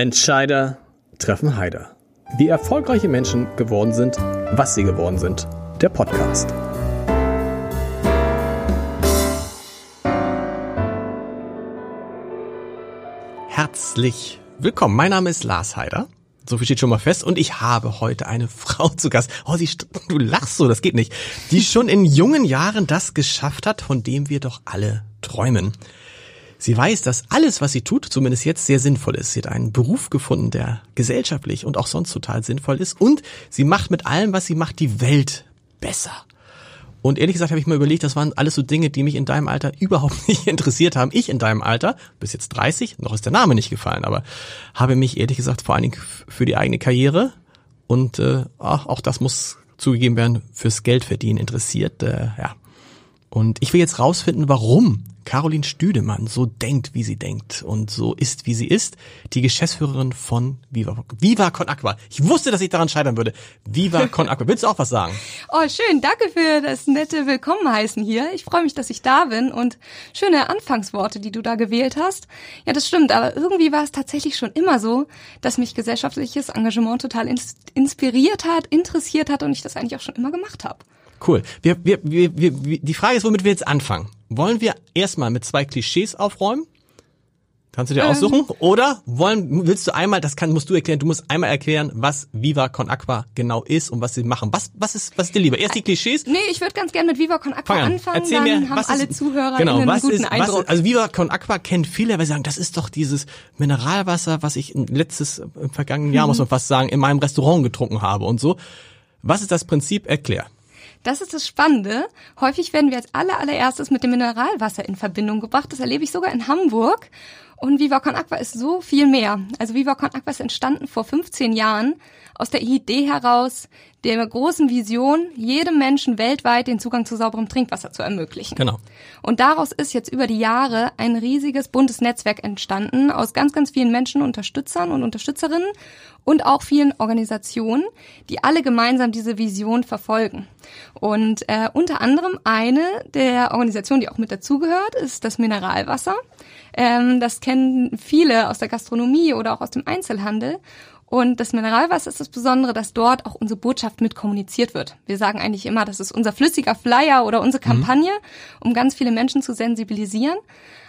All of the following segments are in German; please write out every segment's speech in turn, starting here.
Entscheider treffen Heider. Wie erfolgreiche Menschen geworden sind, was sie geworden sind. Der Podcast. Herzlich willkommen. Mein Name ist Lars Heider. So viel steht schon mal fest. Und ich habe heute eine Frau zu Gast. Oh, sie, du lachst so, das geht nicht. Die schon in jungen Jahren das geschafft hat, von dem wir doch alle träumen. Sie weiß, dass alles, was sie tut, zumindest jetzt sehr sinnvoll ist. Sie hat einen Beruf gefunden, der gesellschaftlich und auch sonst total sinnvoll ist. Und sie macht mit allem, was sie macht, die Welt besser. Und ehrlich gesagt habe ich mal überlegt, das waren alles so Dinge, die mich in deinem Alter überhaupt nicht interessiert haben. Ich in deinem Alter, bis jetzt 30, noch ist der Name nicht gefallen, aber habe mich ehrlich gesagt vor allen Dingen für die eigene Karriere und äh, auch das muss zugegeben werden, fürs Geld verdienen interessiert. Äh, ja. Und ich will jetzt rausfinden, warum Caroline Stüdemann so denkt, wie sie denkt und so ist, wie sie ist, die Geschäftsführerin von Viva, Viva Con Aqua. Ich wusste, dass ich daran scheitern würde. Viva Con Aqua. Willst du auch was sagen? Oh, schön. Danke für das nette Willkommen heißen hier. Ich freue mich, dass ich da bin und schöne Anfangsworte, die du da gewählt hast. Ja, das stimmt. Aber irgendwie war es tatsächlich schon immer so, dass mich gesellschaftliches Engagement total inspiriert hat, interessiert hat und ich das eigentlich auch schon immer gemacht habe. Cool. Wir, wir, wir, wir, die Frage ist, womit wir jetzt anfangen. Wollen wir erstmal mit zwei Klischees aufräumen? Kannst du dir ähm. aussuchen? Oder wollen, willst du einmal, das kann, musst du erklären, du musst einmal erklären, was Viva Con Aqua genau ist und was sie machen. Was, was ist, was ist dir lieber? Erst die Klischees? Nee, ich würde ganz gerne mit Viva Con Aqua an. anfangen, Erzähl dann mir, haben was alle ist, Zuhörer genau, was einen guten ist, Eindruck. Was ist, also Viva Con Aqua kennt viele, weil sie sagen, das ist doch dieses Mineralwasser, was ich letztes, im vergangenen Jahr, mhm. muss man fast sagen, in meinem Restaurant getrunken habe und so. Was ist das Prinzip? Erklär. Das ist das Spannende. Häufig werden wir als aller, allererstes mit dem Mineralwasser in Verbindung gebracht. Das erlebe ich sogar in Hamburg. Und Viva Con Aqua ist so viel mehr. Also Viva Con Aqua ist entstanden vor 15 Jahren aus der Idee heraus, der großen Vision, jedem Menschen weltweit den Zugang zu sauberem Trinkwasser zu ermöglichen. Genau. Und daraus ist jetzt über die Jahre ein riesiges buntes Netzwerk entstanden aus ganz, ganz vielen Menschen, Unterstützern und Unterstützerinnen und auch vielen Organisationen, die alle gemeinsam diese Vision verfolgen. Und äh, unter anderem eine der Organisationen, die auch mit dazugehört, ist das Mineralwasser. Ähm, das kennen viele aus der Gastronomie oder auch aus dem Einzelhandel. Und das Mineralwasser ist das Besondere, dass dort auch unsere Botschaft mit kommuniziert wird. Wir sagen eigentlich immer, das ist unser flüssiger Flyer oder unsere mhm. Kampagne, um ganz viele Menschen zu sensibilisieren.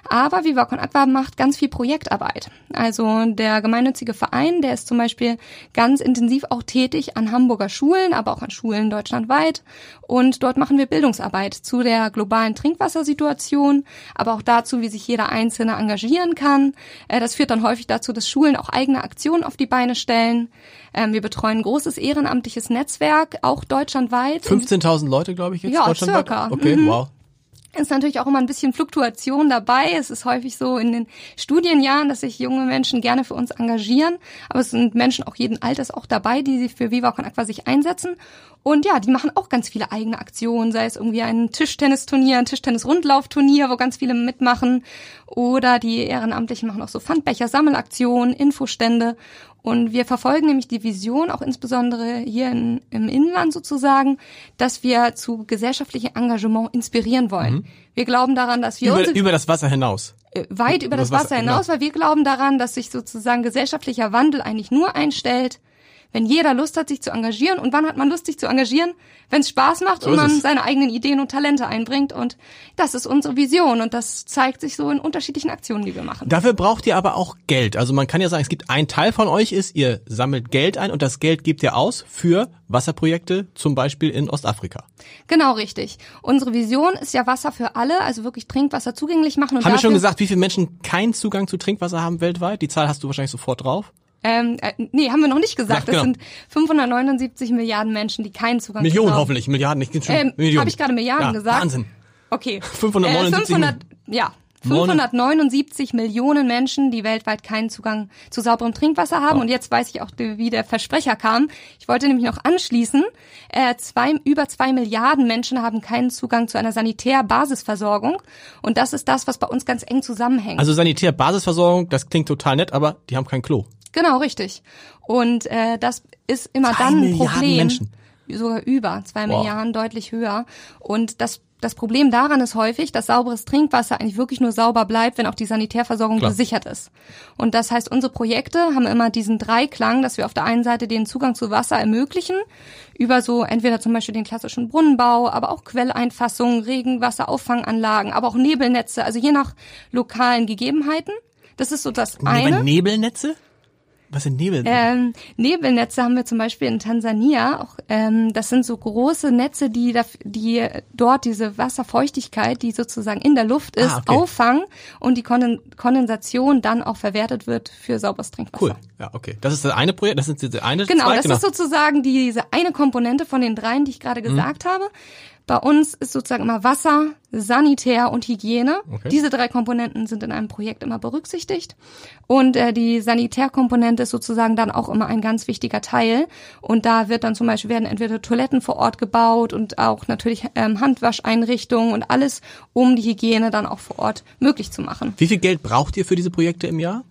Aber Viva Con Aqua macht ganz viel Projektarbeit. Also der gemeinnützige Verein, der ist zum Beispiel ganz intensiv auch tätig an Hamburger Schulen, aber auch an Schulen deutschlandweit. Und dort machen wir Bildungsarbeit zu der globalen Trinkwassersituation, aber auch dazu, wie sich jeder Einzelne engagieren kann. Äh, das führt dann häufig dazu, dass Schulen auch eigene Aktionen auf die Beine stellen. Ähm, wir betreuen ein großes ehrenamtliches Netzwerk, auch deutschlandweit. 15.000 Leute, glaube ich, jetzt ja, deutschlandweit? circa. Okay, mhm. wow ist natürlich auch immer ein bisschen Fluktuation dabei. Es ist häufig so in den Studienjahren, dass sich junge Menschen gerne für uns engagieren. Aber es sind Menschen auch jeden Alters auch dabei, die sich für Viva Con Aqua sich einsetzen. Und ja, die machen auch ganz viele eigene Aktionen, sei es irgendwie ein Tischtennisturnier, ein Tischtennis-Rundlaufturnier, wo ganz viele mitmachen. Oder die Ehrenamtlichen machen auch so Pfandbecher, Sammelaktionen, Infostände. Und wir verfolgen nämlich die Vision, auch insbesondere hier in, im Inland sozusagen, dass wir zu gesellschaftlichem Engagement inspirieren wollen. Mhm. Wir glauben daran, dass wir über, über das Wasser hinaus. Äh, weit über, über das, das, Wasser, Wasser hinaus, genau. weil wir glauben daran, dass sich sozusagen gesellschaftlicher Wandel eigentlich nur einstellt, wenn jeder Lust hat, sich zu engagieren. Und wann hat man Lust, sich zu engagieren? Wenn es Spaß macht so und man seine eigenen Ideen und Talente einbringt. Und das ist unsere Vision und das zeigt sich so in unterschiedlichen Aktionen, die wir machen. Dafür braucht ihr aber auch Geld. Also man kann ja sagen, es gibt ein Teil von euch ist, ihr sammelt Geld ein und das Geld gebt ihr aus für Wasserprojekte, zum Beispiel in Ostafrika. Genau, richtig. Unsere Vision ist ja Wasser für alle, also wirklich Trinkwasser zugänglich machen. Und haben wir schon gesagt, wie viele Menschen keinen Zugang zu Trinkwasser haben weltweit? Die Zahl hast du wahrscheinlich sofort drauf. Ähm, äh, nee, haben wir noch nicht gesagt. Ja, genau. Das sind 579 Milliarden Menschen, die keinen Zugang Millionen haben. hoffentlich, Milliarden, nicht schon ähm, Millionen. Habe ich gerade Milliarden ja, gesagt? Wahnsinn. Okay. 579 äh, 500, Ja, 579 Millionen Menschen, die weltweit keinen Zugang zu sauberem Trinkwasser haben. Oh. Und jetzt weiß ich auch, wie der Versprecher kam. Ich wollte nämlich noch anschließen. Äh, zwei, über zwei Milliarden Menschen haben keinen Zugang zu einer Sanitär-Basisversorgung. Und das ist das, was bei uns ganz eng zusammenhängt. Also Sanitär-Basisversorgung, das klingt total nett, aber die haben kein Klo. Genau, richtig. Und äh, das ist immer Zwei dann ein Milliarden Problem. Menschen. sogar über zwei Wow. Milliarden, deutlich höher. Und das das Problem daran ist häufig, dass sauberes Trinkwasser eigentlich wirklich nur sauber bleibt, wenn auch die Sanitärversorgung Klar. gesichert ist. Und das heißt, unsere Projekte haben immer diesen Dreiklang, dass wir auf der einen Seite den Zugang zu Wasser ermöglichen, über so entweder zum Beispiel den klassischen Brunnenbau, aber auch Quelleinfassungen, Regenwasserauffangsanlagen, aber auch Nebelnetze, also je nach lokalen Gegebenheiten. Das ist so das eine. Nebelnetze? Was sind Nebelnetze? Ähm, Nebelnetze haben wir zum Beispiel in Tansania. Auch, ähm, das sind so große Netze, die, da, die dort diese Wasserfeuchtigkeit, die sozusagen in der Luft ist, Ah, okay. auffangen und die Konden Kondensation dann auch verwertet wird für sauberes Trinkwasser. cool. Ja, okay. Das ist das eine Projekt, das ist diese eine Genau, Zweig, das ist sozusagen diese eine Komponente von den dreien, die ich Mhm. gerade gesagt habe. Bei uns ist sozusagen immer Wasser, Sanitär und Hygiene. Okay. Diese drei Komponenten sind in einem Projekt immer berücksichtigt. Und äh, die Sanitärkomponente ist sozusagen dann auch immer ein ganz wichtiger Teil. Und da wird dann zum Beispiel werden entweder Toiletten vor Ort gebaut und auch natürlich ähm, Handwascheinrichtungen und alles, um die Hygiene dann auch vor Ort möglich zu machen. Wie viel Geld braucht ihr für diese Projekte im Jahr?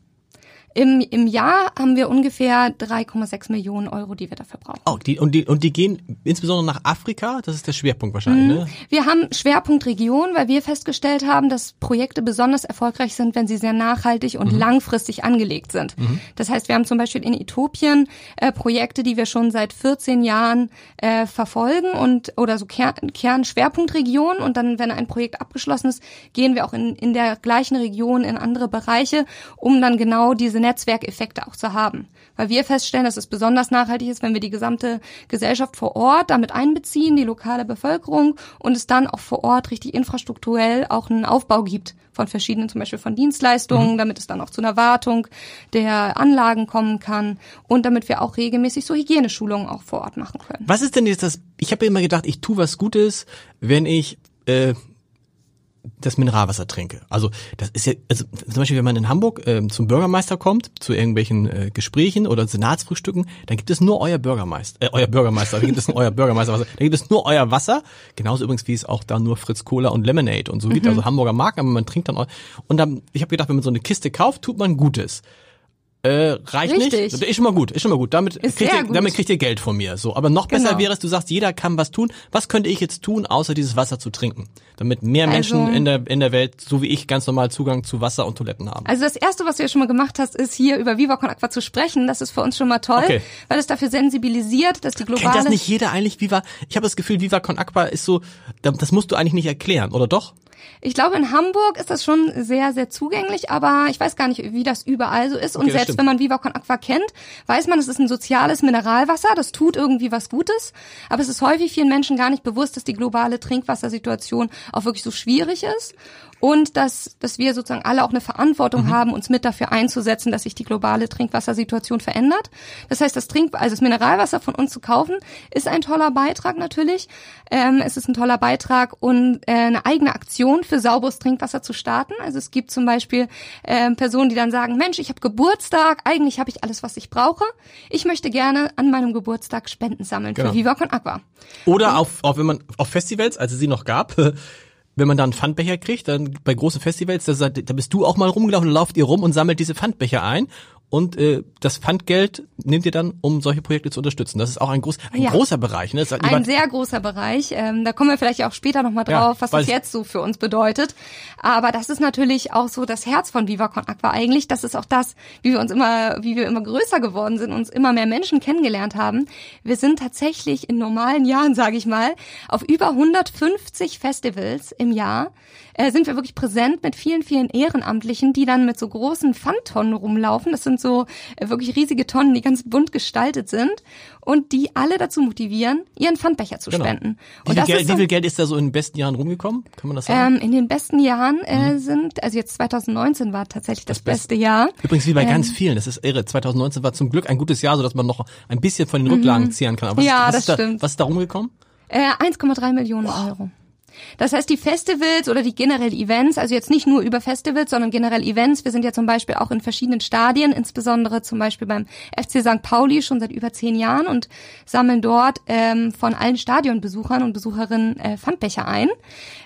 Im, Im Jahr haben wir ungefähr 3,6 Millionen Euro, die wir dafür brauchen. Oh, die, und, die, und die gehen insbesondere nach Afrika? Das ist der Schwerpunkt wahrscheinlich, ne? Wir haben Schwerpunktregion, weil wir festgestellt haben, dass Projekte besonders erfolgreich sind, wenn sie sehr nachhaltig und langfristig angelegt sind. Das heißt, wir haben zum Beispiel in Äthiopien äh, Projekte, die wir schon seit 14 Jahren äh, verfolgen und oder so Ker Kernschwerpunktregion und dann, wenn ein Projekt abgeschlossen ist, gehen wir auch in, in der gleichen Region in andere Bereiche, um dann genau diese Netzwerkeffekte auch zu haben. Weil wir feststellen, dass es besonders nachhaltig ist, wenn wir die gesamte Gesellschaft vor Ort damit einbeziehen, die lokale Bevölkerung und es dann auch vor Ort richtig infrastrukturell auch einen Aufbau gibt von verschiedenen, zum Beispiel von Dienstleistungen, damit es dann auch zu einer Wartung der Anlagen kommen kann und damit wir auch regelmäßig so Hygieneschulungen auch vor Ort machen können. Was ist denn jetzt das? Ich habe immer gedacht, ich tu was Gutes, wenn ich äh, das Mineralwasser trinke. Also das ist ja, also zum Beispiel, wenn man in Hamburg ähm, zum Bürgermeister kommt, zu irgendwelchen äh, Gesprächen oder Senatsfrühstücken, dann gibt es nur euer Bürgermeister, äh, euer Bürgermeister, da gibt es nur euer Bürgermeisterwasser, da gibt es nur euer Wasser, genauso übrigens wie es auch da nur Fritz Cola und Lemonade und so gibt, also Hamburger Marken, aber man trinkt dann eu und dann, ich habe gedacht, wenn man so eine Kiste kauft, tut man Gutes. Äh, reicht Richtig. nicht. Ist schon mal gut, ist schon mal gut. Damit Ist kriegt, ihr, gut. damit kriegt ihr Geld von mir. So, aber noch besser Genau. wäre es, du sagst, jeder kann was tun. Was könnte ich jetzt tun, außer dieses Wasser zu trinken, damit mehr Also- Menschen in der in der Welt, so wie ich, ganz normal Zugang zu Wasser und Toiletten haben? Also das erste, was du ja schon mal gemacht hast, ist hier über Viva Con Aqua zu sprechen. Das ist für uns schon mal toll, Okay. weil es dafür sensibilisiert, dass die globale Kennt das nicht jeder eigentlich? Viva? Ich habe das Gefühl, Viva Con Aqua ist so, da- das musst du eigentlich nicht erklären, oder doch? Ich glaube, in Hamburg ist das schon sehr, sehr zugänglich, aber ich weiß gar nicht, wie das überall so ist. Und Okay, das selbst wenn man Viva Con Aqua kennt, weiß man, es ist ein soziales Mineralwasser, das tut irgendwie was Gutes. Aber es ist häufig vielen Menschen gar nicht bewusst, dass die globale Trinkwassersituation auch wirklich so schwierig ist. Und dass, dass wir sozusagen alle auch eine Verantwortung Mhm. haben, uns mit dafür einzusetzen, dass sich die globale Trinkwassersituation verändert. Das heißt, das Trink, also das Mineralwasser von uns zu kaufen, ist ein toller Beitrag natürlich. Ähm, es ist ein toller Beitrag und äh, eine eigene Aktion für sauberes Trinkwasser zu starten. Also es gibt zum Beispiel ähm, Personen, die dann sagen, Mensch, ich habe Geburtstag, eigentlich habe ich alles, was ich brauche. Ich möchte gerne an meinem Geburtstag Spenden sammeln Genau. für Viva Con Aqua. Oder auf, auf wenn man auf Festivals, als es sie noch gab, wenn man dann einen Pfandbecher kriegt, dann bei großen Festivals, da, da bist du auch mal rumgelaufen, da lauft ihr rum und sammelt diese Pfandbecher ein. Und äh, das Pfandgeld nehmt ihr dann, um solche Projekte zu unterstützen. Das ist auch ein, groß, ein Ja. großer Bereich. Ne? Ein sehr großer Bereich. Ähm, da kommen wir vielleicht auch später nochmal Ja, drauf, was weil das jetzt so für uns bedeutet. Aber das ist natürlich auch so das Herz von Viva Con Aqua eigentlich. Das ist auch das, wie wir uns immer, wie wir immer größer geworden sind, uns immer mehr Menschen kennengelernt haben. Wir sind tatsächlich in normalen Jahren, sage ich mal, auf über 150 Festivals im Jahr äh, sind wir wirklich präsent mit vielen, vielen Ehrenamtlichen, die dann mit so großen Pfandtonnen rumlaufen. Das sind so äh, wirklich riesige Tonnen, die ganz bunt gestaltet sind und die alle dazu motivieren, ihren Pfandbecher zu Genau. spenden. Wie Und viel, das Geld, ist wie so, viel Geld ist da so in den besten Jahren rumgekommen? Kann man das sagen? ähm, in den besten Jahren äh, sind, also jetzt 2019 war tatsächlich das, Das Beste. Jahr. Übrigens wie bei ähm, ganz vielen. Das ist irre. 2019 war zum Glück ein gutes Jahr, so dass man noch ein bisschen von den Rücklagen zehren kann. Aber was, Mhm. Ja, was das ist da, stimmt. Was ist da rumgekommen? Äh, 1,3 Millionen Euro. Das heißt, die Festivals oder die generell Events, also jetzt nicht nur über Festivals, sondern generell Events. Wir sind ja zum Beispiel auch in verschiedenen Stadien, insbesondere zum Beispiel beim FC St. Pauli schon seit über zehn Jahren und sammeln dort ähm, von allen Stadionbesuchern und Besucherinnen äh, Pfandbecher ein.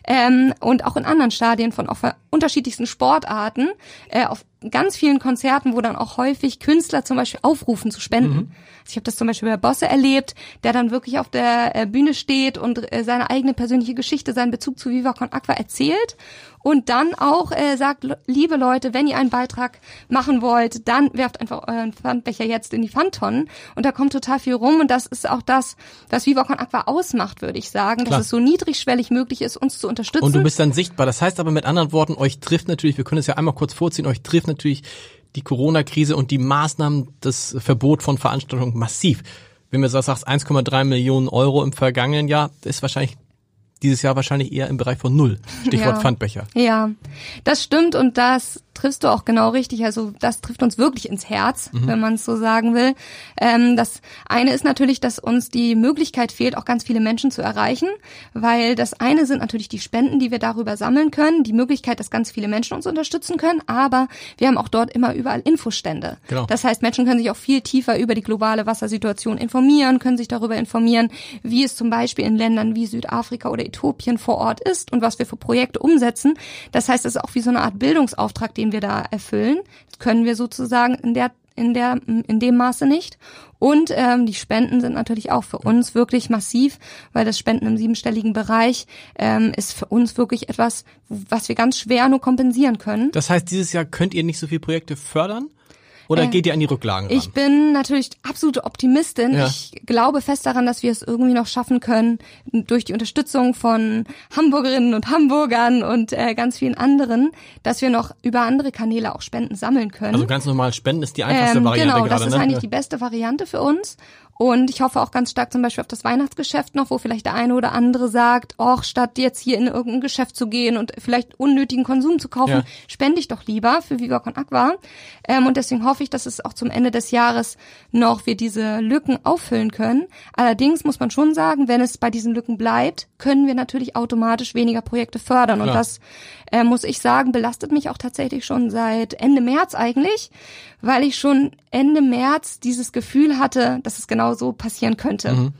Ähm, und auch in anderen Stadien von unterschiedlichsten Sportarten. Äh, auf ganz vielen Konzerten, wo dann auch häufig Künstler zum Beispiel aufrufen zu spenden. Mhm. Also ich habe das zum Beispiel bei Bosse erlebt, der dann wirklich auf der äh, Bühne steht und äh, seine eigene persönliche Geschichte, seinen Bezug zu Viva Con Aqua erzählt und dann auch äh, sagt, liebe Leute, wenn ihr einen Beitrag machen wollt, dann werft einfach euren Pfandbecher jetzt in die Pfandtonnen und da kommt total viel rum und das ist auch das, was Viva Con Aqua ausmacht, würde ich sagen, Klar. dass es so niedrigschwellig möglich ist, uns zu unterstützen. Und du bist dann sichtbar. Das heißt aber mit anderen Worten, euch trifft natürlich, wir können es ja einmal kurz vorziehen, euch trifft natürlich die Corona-Krise und die Maßnahmen, das Verbot von Veranstaltungen massiv. Wenn du sagst, 1,3 Millionen Euro im vergangenen Jahr, ist wahrscheinlich dieses Jahr wahrscheinlich eher im Bereich von Null. Stichwort ja. Pfandbecher. Ja, das stimmt und das triffst du auch genau richtig. Also das trifft uns wirklich ins Herz, mhm. wenn man es so sagen will. Ähm, das eine ist natürlich, dass uns die Möglichkeit fehlt, auch ganz viele Menschen zu erreichen, weil das eine sind natürlich die Spenden, die wir darüber sammeln können, die Möglichkeit, dass ganz viele Menschen uns unterstützen können, aber wir haben auch dort immer überall Infostände. Genau. Das heißt, Menschen können sich auch viel tiefer über die globale Wassersituation informieren, können sich darüber informieren, wie es zum Beispiel in Ländern wie Südafrika oder Äthiopien vor Ort ist und was wir für Projekte umsetzen. Das heißt, es ist auch wie so eine Art Bildungsauftrag, den wir da erfüllen. Das können wir sozusagen in der in der in dem Maße nicht. Und ähm, die Spenden sind natürlich auch für uns wirklich massiv, weil das Spenden im siebenstelligen Bereich ähm, ist für uns wirklich etwas, was wir ganz schwer nur kompensieren können. Das heißt, dieses Jahr könnt ihr nicht so viele Projekte fördern? Oder äh, geht ihr an die Rücklagen ran? Ich bin natürlich absolute Optimistin. Ja. Ich glaube fest daran, dass wir es irgendwie noch schaffen können, durch die Unterstützung von Hamburgerinnen und Hamburgern und äh, ganz vielen anderen, dass wir noch über andere Kanäle auch Spenden sammeln können. Also ganz normal Spenden ist die einfachste ähm, Variante genau, gerade. Das ist ne? eigentlich die beste Variante für uns. Und ich hoffe auch ganz stark zum Beispiel auf das Weihnachtsgeschäft noch, wo vielleicht der eine oder andere sagt, och, statt jetzt hier in irgendein Geschäft zu gehen und vielleicht unnötigen Konsum zu kaufen, ja. spende ich doch lieber für Viva Con Aqua. Ähm, und deswegen hoffe ich, dass es auch zum Ende des Jahres noch wir diese Lücken auffüllen können. Allerdings muss man schon sagen, wenn es bei diesen Lücken bleibt, können wir natürlich automatisch weniger Projekte fördern. Und das äh, muss ich sagen, belastet mich auch tatsächlich schon seit Ende März eigentlich, weil ich schon Ende März dieses Gefühl hatte, dass es genau so passieren könnte. Mhm.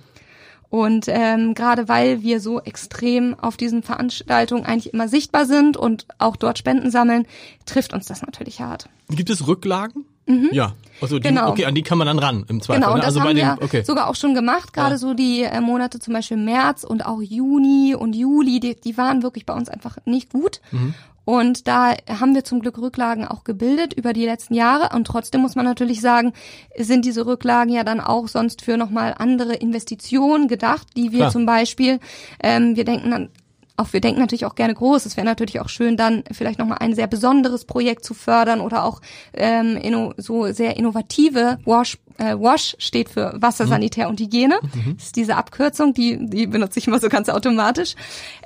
Und ähm, gerade weil wir so extrem auf diesen Veranstaltungen eigentlich immer sichtbar sind und auch dort Spenden sammeln, trifft uns das natürlich hart. Gibt es Rücklagen? Mhm. Ja, also die, genau. okay, an die kann man dann ran im Zweifel. Genau, und ne? das also haben wir okay. sogar auch schon gemacht, gerade ja. so die äh, Monate zum Beispiel März und auch Juni und Juli, die, die waren wirklich bei uns einfach nicht gut. Mhm. Und da haben wir zum Glück Rücklagen auch gebildet über die letzten Jahre. Und trotzdem muss man natürlich sagen, sind diese Rücklagen ja dann auch sonst für nochmal andere Investitionen gedacht, die wir Klar. zum Beispiel, ähm, wir denken dann auch wir denken natürlich auch gerne groß. Es wäre natürlich auch schön, dann vielleicht nochmal ein sehr besonderes Projekt zu fördern oder auch ähm, inno, so sehr innovative Wash äh, WASH steht für Wasser, mhm. Sanitär und Hygiene. Mhm. Das ist diese Abkürzung, die, die benutze ich immer so ganz automatisch.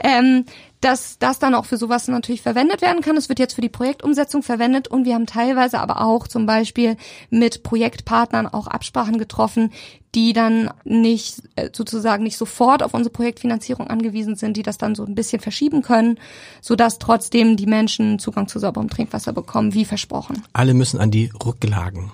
Ähm, dass das dann auch für sowas natürlich verwendet werden kann. Es wird jetzt für die Projektumsetzung verwendet und wir haben teilweise aber auch zum Beispiel mit Projektpartnern auch Absprachen getroffen, die dann nicht äh, sozusagen nicht sofort auf unsere Projektfinanzierung angewiesen sind, die das dann so ein bisschen verschieben können, sodass trotzdem die Menschen Zugang zu sauberem Trinkwasser bekommen, wie versprochen. Alle müssen an die Rücklagen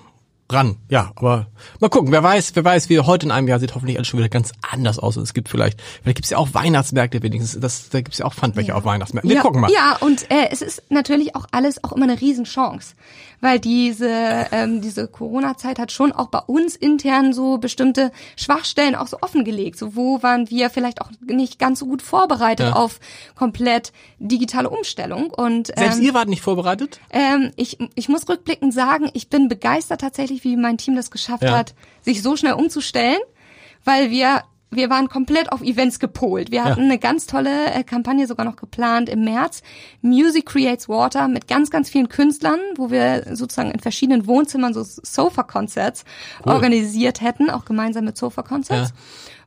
ran. Ja, aber mal gucken, wer weiß, wer weiß, wie heute in einem Jahr sieht hoffentlich alles schon wieder ganz anders aus. Und es gibt vielleicht, vielleicht gibt es ja auch Weihnachtsmärkte wenigstens, das, da gibt es ja auch Pfandbecher ja. auf Weihnachtsmärkten. Wir ja, gucken mal. Ja, und äh, es ist natürlich auch alles auch immer eine Riesenchance weil diese, ähm, diese Corona-Zeit hat schon auch bei uns intern so bestimmte Schwachstellen auch so offengelegt. So wo waren wir vielleicht auch nicht ganz so gut vorbereitet ja. auf komplett digitale Umstellung. Und ähm, Selbst ihr wart nicht vorbereitet? Ähm, ich, ich muss rückblickend sagen, ich bin begeistert tatsächlich, wie mein Team das geschafft ja. hat, sich so schnell umzustellen, weil wir wir waren komplett auf Events gepolt. Wir hatten ja. eine ganz tolle äh, Kampagne sogar noch geplant im März. Music Creates Water mit ganz, ganz vielen Künstlern, wo wir sozusagen in verschiedenen Wohnzimmern so Sofa-Concerts cool. organisiert hätten, auch gemeinsam mit Sofa-Concerts. Ja.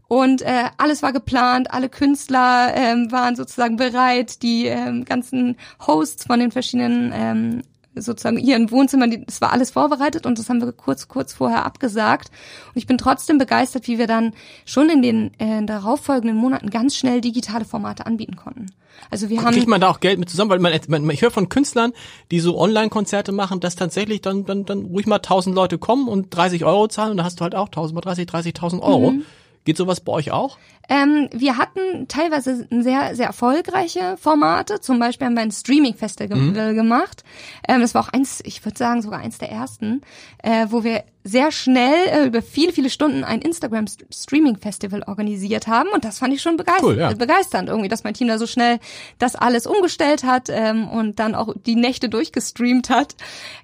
Und äh, alles war geplant, alle Künstler ähm, waren sozusagen bereit, die ähm, ganzen Hosts von den verschiedenen ähm, sozusagen ihren Wohnzimmern, das war alles vorbereitet und das haben wir kurz, kurz vorher abgesagt. Und ich bin trotzdem begeistert, wie wir dann schon in den äh, darauffolgenden Monaten ganz schnell digitale Formate anbieten konnten. Also wir haben kriegt man da auch Geld mit zusammen, weil man, man ich höre von Künstlern, die so Online-Konzerte machen, dass tatsächlich dann dann dann ruhig mal 1000 Leute kommen und 30 Euro zahlen und da hast du halt auch 1000 mal 30, 30.000 Euro. Mhm Geht sowas bei euch auch? Ähm, wir hatten teilweise sehr, sehr erfolgreiche Formate. Zum Beispiel haben wir ein Streaming-Festival mhm. gemacht. Ähm, das war auch eins, ich würde sagen sogar eins der ersten, äh, wo wir sehr schnell äh, über viele, viele Stunden ein Instagram-Streaming-Festival organisiert haben. Und das fand ich schon begeisternd, cool, ja. begeisternd irgendwie, dass mein Team da so schnell das alles umgestellt hat ähm, und dann auch die Nächte durchgestreamt hat.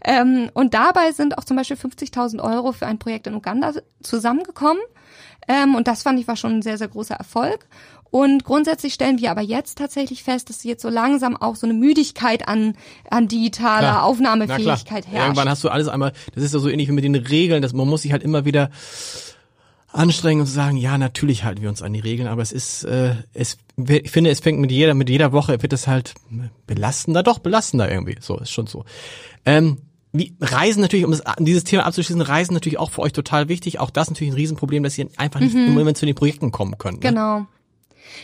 Ähm, und dabei sind auch zum Beispiel 50.000 Euro für ein Projekt in Uganda zusammengekommen. Ähm, und das fand ich war schon ein sehr, sehr großer Erfolg. Und grundsätzlich stellen wir aber jetzt tatsächlich fest, dass jetzt so langsam auch so eine Müdigkeit an, an digitaler klar. Aufnahmefähigkeit herrscht. Irgendwann hast du alles einmal, das ist ja so ähnlich wie mit den Regeln, dass man muss sich halt immer wieder anstrengen und sagen, ja, natürlich halten wir uns an die Regeln, aber es ist, äh, es, ich finde, es fängt mit jeder, mit jeder Woche wird es halt belastender, doch belastender irgendwie. So, ist schon so. Ähm, wie Reisen natürlich, um das, dieses Thema abzuschließen, Reisen natürlich auch für euch total wichtig. Auch das natürlich ein Riesenproblem, dass ihr einfach nicht mhm. im Moment zu den Projekten kommen könnt. Ne? Genau.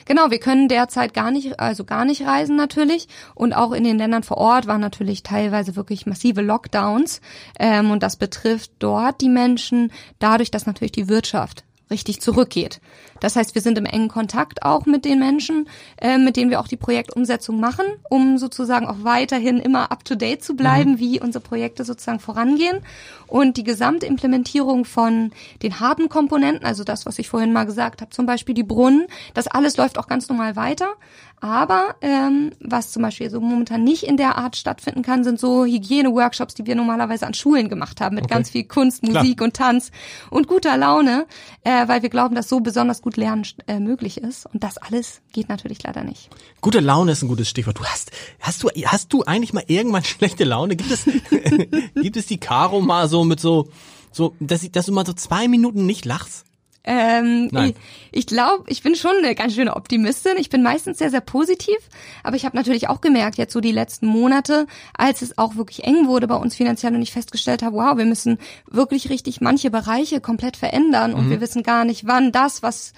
Genau, wir können derzeit gar nicht, also gar nicht reisen natürlich. Und auch in den Ländern vor Ort waren natürlich teilweise wirklich massive Lockdowns. Ähm, und das betrifft dort die Menschen dadurch, dass natürlich die Wirtschaft richtig zurückgeht. Das heißt, wir sind im engen Kontakt auch mit den Menschen, äh, mit denen wir auch die Projektumsetzung machen, um sozusagen auch weiterhin immer up-to-date zu bleiben, mhm. wie unsere Projekte sozusagen vorangehen. Und die Gesamtimplementierung von den harten Komponenten, also das, was ich vorhin mal gesagt habe, zum Beispiel die Brunnen, das alles läuft auch ganz normal weiter. Aber ähm, was zum Beispiel so momentan nicht in der Art stattfinden kann, sind so Hygiene-Workshops, die wir normalerweise an Schulen gemacht haben, mit okay. ganz viel Kunst, Musik Klar. und Tanz und guter Laune, äh, weil wir glauben, dass so besonders gut Lernen äh, möglich ist. Und das alles geht natürlich leider nicht. Gute Laune ist ein gutes Stichwort. Du hast, hast du, hast du eigentlich mal irgendwann schlechte Laune? Gibt es, gibt es die Caro mal so mit so, so, dass, dass du mal so zwei Minuten nicht lachst? Ähm, Nein. Ich, ich glaube, ich bin schon eine ganz schöne Optimistin. Ich bin meistens sehr, sehr positiv. Aber ich habe natürlich auch gemerkt, jetzt so die letzten Monate, als es auch wirklich eng wurde bei uns finanziell und ich festgestellt habe, wow, wir müssen wirklich richtig manche Bereiche komplett verändern und mhm. wir wissen gar nicht, wann das, was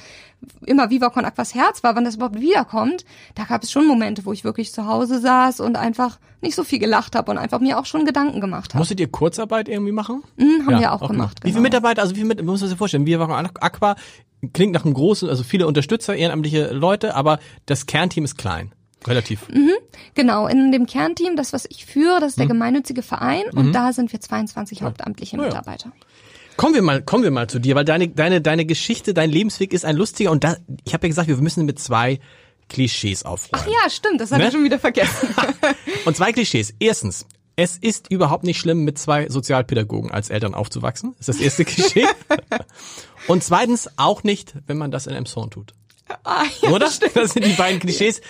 immer Viva con Aquas Herz war, wann das überhaupt wiederkommt, da gab es schon Momente, wo ich wirklich zu Hause saß und einfach nicht so viel gelacht habe und einfach mir auch schon Gedanken gemacht habe. Musstet ihr Kurzarbeit irgendwie machen? Mhm, haben ja, wir auch, auch gemacht. Genau. Wie viele Mitarbeiter, also wie viele Mitarbeiter, muss man sich vorstellen, Viva con Aqua klingt nach einem großen, also viele Unterstützer, ehrenamtliche Leute, aber das Kernteam ist klein. Relativ. Mhm, genau, in dem Kernteam, das was ich führe, das ist der mhm. gemeinnützige Verein und mhm. da sind wir 22 hauptamtliche Mitarbeiter. Ja. Kommen wir mal, kommen wir mal zu dir, weil deine, deine, deine Geschichte, dein Lebensweg ist ein lustiger und da, ich habe ja gesagt, wir müssen mit zwei Klischees aufräumen. Ach ja, stimmt, das habe ne? ich schon wieder vergessen. und zwei Klischees. Erstens, es ist überhaupt nicht schlimm, mit zwei Sozialpädagogen als Eltern aufzuwachsen. Das ist das erste Klischee. und zweitens auch nicht, wenn man das in Emson tut. Ah, ja, Oder? Stimmt. Das sind die beiden Klischees.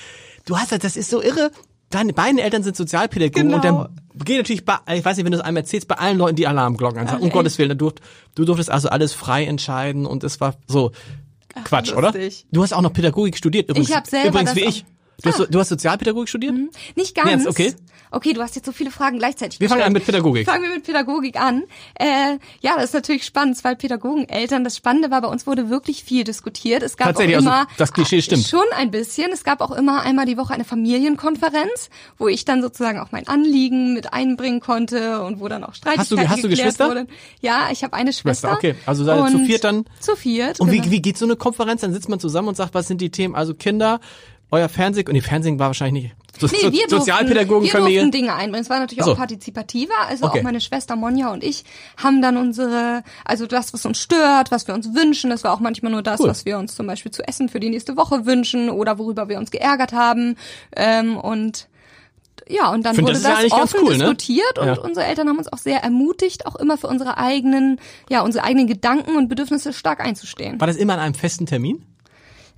Du hast das, das ist so irre deine beiden Eltern sind Sozialpädagogen genau. und dann geht natürlich bei, ich weiß nicht, wenn du es einem erzählst, bei allen Leuten die Alarmglocken an. Um Gottes Willen, du, du durftest also alles frei entscheiden und es war so Ach, Quatsch, lustig. oder? Du hast auch noch Pädagogik studiert übrigens. Ich habe selber übrigens wie ich. Du, ah. hast, du hast Sozialpädagogik studiert? Mhm. Nicht ganz. Nee, okay. Okay, du hast jetzt so viele Fragen gleichzeitig Wir fangen an mit Pädagogik. Fangen wir mit Pädagogik an. Äh, ja, das ist natürlich spannend. Zwei Pädagogeneltern. Das Spannende war, bei uns wurde wirklich viel diskutiert. Es gab Tatsächlich, auch also immer also das Klischee stimmt. schon ein bisschen. Es gab auch immer einmal die Woche eine Familienkonferenz, wo ich dann sozusagen auch mein Anliegen mit einbringen konnte und wo dann auch Streitigkeiten hast du, hast du Geschwister? Wurden. Ja, ich habe eine Schwester. Schwester. Okay, also seid zu viert dann. Zu viert. Und genau. wie, wie geht so eine Konferenz? Dann sitzt man zusammen und sagt, was sind die Themen? Also Kinder, euer Fernsehen, und die Fernsehen war wahrscheinlich nicht so, nee, wir Sozialpädagogenfamilie. Wir durften Dinge einbringen. Es war natürlich so. auch partizipativer. Also okay. auch meine Schwester Monja und ich haben dann unsere, also das, was uns stört, was wir uns wünschen. Das war auch manchmal nur das, cool. was wir uns zum Beispiel zu essen für die nächste Woche wünschen oder worüber wir uns geärgert haben. Ähm, und ja, und dann Find, wurde das, das offen cool, ne? diskutiert ne? und ja. unsere Eltern haben uns auch sehr ermutigt, auch immer für unsere eigenen, ja, unsere eigenen Gedanken und Bedürfnisse stark einzustehen. War das immer an einem festen Termin?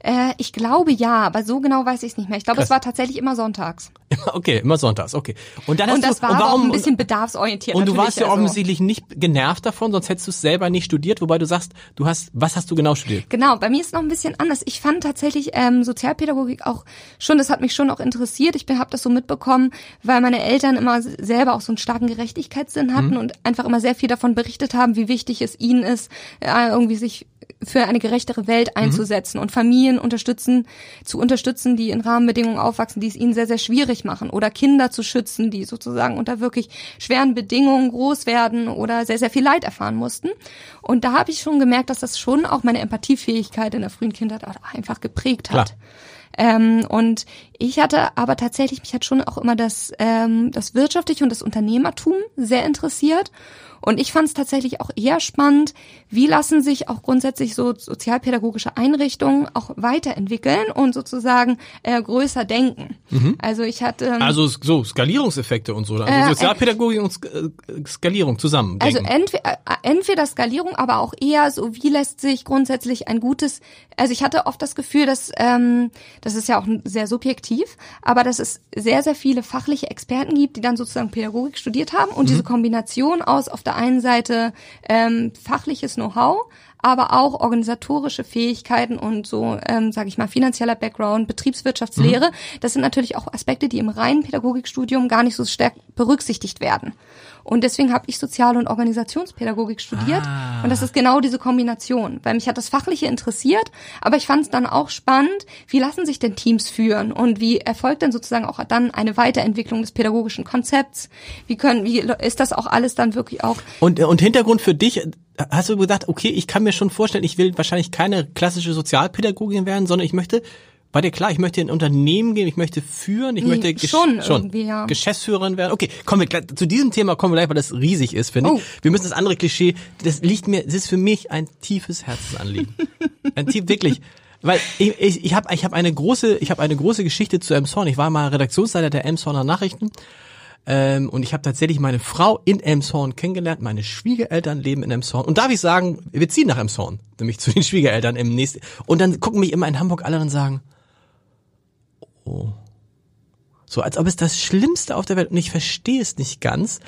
Äh, ich glaube ja, aber so genau weiß ich es nicht mehr. Ich glaube, es war tatsächlich immer sonntags. Okay, immer sonntags, okay. Und dann hast und das du, war und warum, auch ein bisschen bedarfsorientiert. Und du warst ja also. offensichtlich nicht genervt davon, sonst hättest du es selber nicht studiert, wobei du sagst, du hast, was hast du genau studiert? Genau, bei mir ist es noch ein bisschen anders. Ich fand tatsächlich ähm, Sozialpädagogik auch schon, das hat mich schon auch interessiert. Ich habe das so mitbekommen, weil meine Eltern immer selber auch so einen starken Gerechtigkeitssinn hatten mhm. und einfach immer sehr viel davon berichtet haben, wie wichtig es ihnen ist, äh, irgendwie sich für eine gerechtere Welt einzusetzen und Familien unterstützen, zu unterstützen, die in Rahmenbedingungen aufwachsen, die es ihnen sehr, sehr schwierig machen oder Kinder zu schützen, die sozusagen unter wirklich schweren Bedingungen groß werden oder sehr, sehr viel Leid erfahren mussten. Und da habe ich schon gemerkt, dass das schon auch meine Empathiefähigkeit in der frühen Kindheit einfach geprägt hat. Klar. Ähm, und ich hatte aber tatsächlich, mich hat schon auch immer das, ähm, das Wirtschaftliche und das Unternehmertum sehr interessiert. Und ich fand es tatsächlich auch eher spannend, wie lassen sich auch grundsätzlich so sozialpädagogische Einrichtungen auch weiterentwickeln und sozusagen äh, größer denken. Mhm. Also ich hatte ähm, Also so Skalierungseffekte und so. Also Äh, Sozialpädagogik und Sk äh, Skalierung zusammen. Also entweder, äh, entweder Skalierung, aber auch eher so, wie lässt sich grundsätzlich ein gutes, also ich hatte oft das Gefühl, dass, ähm, das ist ja auch sehr subjektiv, aber dass es sehr, sehr viele fachliche Experten gibt, die dann sozusagen Pädagogik studiert haben und diese Kombination aus auf der einen Seite ähm, fachliches Know-how, aber auch organisatorische Fähigkeiten und so, ähm, sage ich mal, finanzieller Background, Betriebswirtschaftslehre. Das sind natürlich auch Aspekte, die im reinen Pädagogikstudium gar nicht so stark berücksichtigt werden. Und deswegen habe ich Sozial- und Organisationspädagogik studiert. Ah. Und das ist genau diese Kombination. Weil mich hat das Fachliche interessiert, aber ich fand es dann auch spannend, wie lassen sich denn Teams führen und wie erfolgt denn sozusagen auch dann eine Weiterentwicklung des pädagogischen Konzepts? Wie können, wie ist das auch alles dann wirklich auch Und, und Hintergrund für dich, hast du gesagt, okay, ich kann mir schon vorstellen, ich will wahrscheinlich keine klassische Sozialpädagogin werden, sondern ich möchte, war dir klar, ich möchte in ein Unternehmen gehen, ich möchte führen, ich möchte Gesch- schon irgendwie, ja. Geschäftsführerin werden. Okay, kommen wir gleich, zu diesem Thema kommen wir gleich, weil das riesig ist, finde Oh. ich. Wir müssen das andere Klischee, das liegt mir, das ist für mich ein tiefes Herzensanliegen. ein tief, wirklich. Weil ich, ich, ich habe ich hab eine große, ich habe eine große Geschichte zu Emshorn. Ich war mal Redaktionsleiter der Emshorner Nachrichten ähm, und ich habe tatsächlich meine Frau in Elmshorn kennengelernt. Meine Schwiegereltern leben in Elmshorn. Und darf ich sagen, wir ziehen nach Elmshorn, nämlich zu den Schwiegereltern im nächsten. Und dann gucken mich immer in Hamburg alle und sagen, oh. So, als ob es das Schlimmste auf der Welt, und ich verstehe es nicht ganz.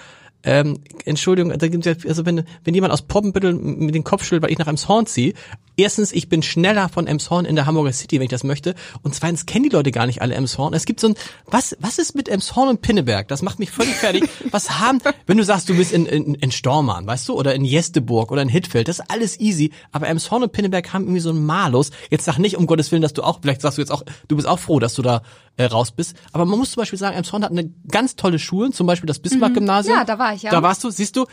Ähm, Entschuldigung, also wenn, wenn jemand aus Poppenbüttel mit dem Kopf schüttelt, weil ich nach Emshorn ziehe, erstens, ich bin schneller von Emshorn in der Hamburger City, wenn ich das möchte, und zweitens kennen die Leute gar nicht alle Emshorn. Es gibt so ein, was, was ist mit Emshorn und Pinneberg? Das macht mich völlig fertig. Was haben, wenn du sagst, du bist in, in, in Stormarn, weißt du, oder in Jesteburg oder in Hittfeld, das ist alles easy, aber Emshorn und Pinneberg haben irgendwie so einen Malus. Jetzt sag nicht, um Gottes Willen, dass du auch, vielleicht sagst du jetzt auch, du bist auch froh, dass du da äh, raus bist, aber man muss zum Beispiel sagen, Emshorn hat eine ganz tolle Schulen, zum Beispiel das Bismarck-Gymnasium. Mhm. Ja, da war ich, ja. Da warst du, siehst du,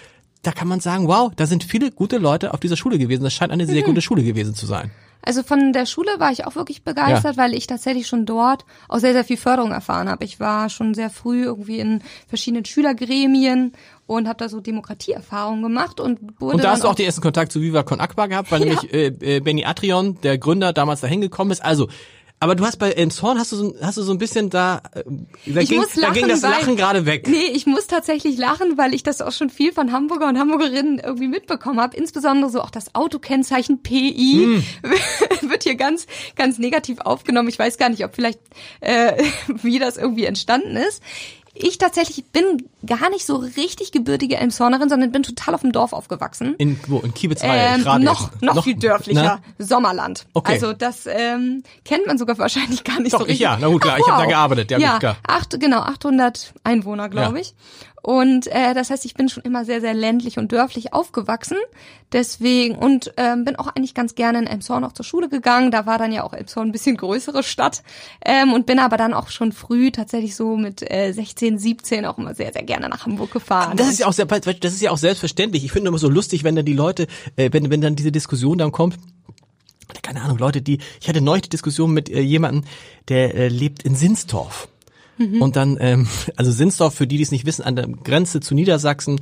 da kann man sagen, wow, da sind viele gute Leute auf dieser Schule gewesen. Das scheint eine sehr gute Schule gewesen zu sein. Also von der Schule war ich auch wirklich begeistert, weil ich tatsächlich schon dort auch sehr, sehr viel Förderung erfahren habe. Ich war schon sehr früh irgendwie in verschiedenen Schülergremien und habe da so Demokratieerfahrungen gemacht und wurde Und da hast du auch den ersten Kontakt zu Viva Con Aqua gehabt, weil Ja. nämlich äh, äh, Benny Atrion, der Gründer, damals dahin gekommen ist. Also, aber du hast bei Elmshorn hast du so, hast du so ein bisschen da, äh, da, Ich ging, muss da ging lachen, das Lachen gerade weg. Nee, ich muss tatsächlich lachen, weil ich das auch schon viel von Hamburger und Hamburgerinnen irgendwie mitbekommen habe. Insbesondere so auch das Autokennzeichen PI wird hier ganz, ganz negativ aufgenommen. Ich weiß gar nicht, ob vielleicht, äh, wie das irgendwie entstanden ist. Ich tatsächlich bin gar nicht so richtig gebürtige Elmshornerin, sondern bin total auf dem Dorf aufgewachsen. In wo? In Kiebitz Ähm, gerade noch, noch, viel dörflicher. Na? Sommerland. Okay. Also das ähm, kennt man sogar wahrscheinlich gar nicht Doch, so ich richtig. ja. Na gut, klar, Ach, ich hab da wow. gearbeitet. Ja, gut, klar. Acht, genau, 800 Einwohner, glaube Ja. ich. Und äh, das heißt, ich bin schon immer sehr, sehr ländlich und dörflich aufgewachsen. Deswegen, und ähm, bin auch eigentlich ganz gerne in Elmshorn noch zur Schule gegangen. Da war dann ja auch Elmshorn ein bisschen größere Stadt. Ähm, und bin aber dann auch schon früh tatsächlich so mit äh, 16, 17 auch immer sehr, sehr gerne nach Hamburg gefahren. Das ist ja auch sehr, das ist ja auch selbstverständlich. Ich finde immer so lustig, wenn dann die Leute, äh, wenn, wenn dann diese Diskussion dann kommt, keine Ahnung, Leute, die, ich hatte neulich die Diskussion mit äh, jemandem, der äh, lebt in Sinsdorf. Und dann, ähm, also Sinsdorf, für die, die es nicht wissen, an der Grenze zu Niedersachsen,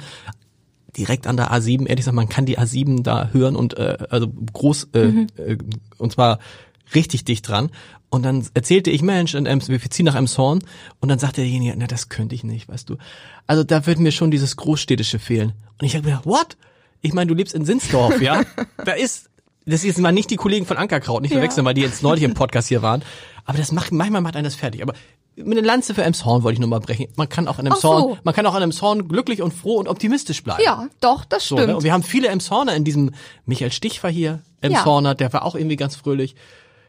direkt an der A7, ehrlich gesagt, man kann die A7 da hören und äh, also groß äh, äh, und zwar richtig dicht dran. Und dann erzählte ich, Mensch, in Ems, wir ziehen nach Emshorn. Und dann sagte derjenige, na, das könnte ich nicht, weißt du. Also da wird mir schon dieses Großstädtische fehlen. Und ich habe gedacht, what? Ich meine, du lebst in Sinsdorf, ja? Da ist, das ist jetzt mal nicht die Kollegen von Ankerkraut, nicht Ja. verwechseln, weil die jetzt neulich im Podcast hier waren. Aber das macht, manchmal macht einen das fertig. Aber mit einer Lanze für Emshorn wollte ich nur mal brechen. Man kann auch an Ach so. Emshorn, man kann auch an Emshorn glücklich und froh und optimistisch bleiben. ja, doch, das So, stimmt. ne? Und wir haben viele Emshorner in diesem, Michael Stich war hier, Emshorner, der war auch irgendwie ganz fröhlich.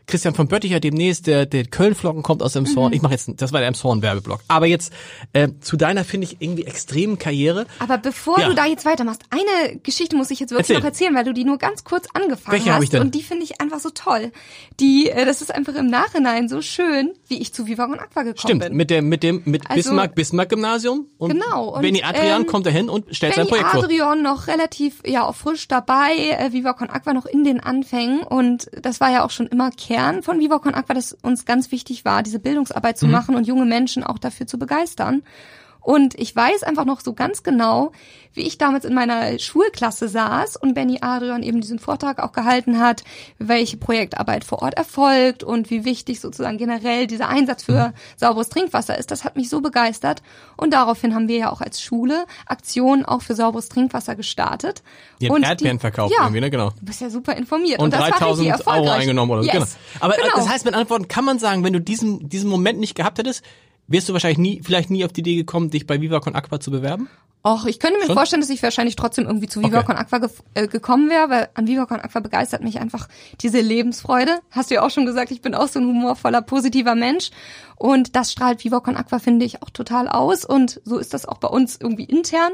Christian von Bötticher demnächst, der, der Köln-Flocken kommt aus Emshorn. Mhm. Ich mache jetzt, das war der Emshorn-Werbeblock. Aber jetzt äh, zu deiner, finde ich, irgendwie extremen Karriere. Aber bevor Ja. du da jetzt weitermachst, eine Geschichte muss ich jetzt wirklich Erzähl. noch erzählen, weil du die nur ganz kurz angefangen Welche hast. ich denn? Und die finde ich einfach so toll. Die, äh, das ist einfach im Nachhinein so schön, wie ich zu Viva und Aqua gekommen Stimmt, bin. mit dem, mit dem, mit Also- Bismarck, Bismarck-Gymnasium. Und Genau, und, Benny Adrian ähm, kommt dahin und stellt sein Benny Projekt vor. Adrian noch relativ ja auch frisch dabei, äh, Viva Con Aqua noch in den Anfängen und das war ja auch schon immer Kern von Viva Con Aqua, dass uns ganz wichtig war, diese Bildungsarbeit Mhm. zu machen und junge Menschen auch dafür zu begeistern. Und ich weiß einfach noch so ganz genau, wie ich damals in meiner Schulklasse saß und Benny Adrian eben diesen Vortrag auch gehalten hat, welche Projektarbeit vor Ort erfolgt und wie wichtig sozusagen generell dieser Einsatz für sauberes Trinkwasser ist. Das hat mich so begeistert. Und daraufhin haben wir ja auch als Schule Aktionen auch für sauberes Trinkwasser gestartet. Die haben und Erdbeeren verkauft ja, irgendwie, ne? Genau. Du bist ja super informiert. Und, richtig 3000 Euro eingenommen oder so. yes. Genau. Aber äh, genau. das heißt, mit Antworten kann man sagen, wenn du diesen, diesen Moment nicht gehabt hättest, wärst du wahrscheinlich nie, vielleicht nie auf die Idee gekommen, dich bei Viva Con Aqua zu bewerben? Och, ich könnte mir Schon? vorstellen, dass ich wahrscheinlich trotzdem irgendwie zu Viva Okay. Con Aqua gef- äh, gekommen wäre, weil an Viva Con Aqua begeistert mich einfach diese Lebensfreude. Hast du ja auch schon gesagt, ich bin auch so ein humorvoller, positiver Mensch. Und das strahlt Viva Con Aqua, finde ich, auch total aus. Und so ist das auch bei uns irgendwie intern.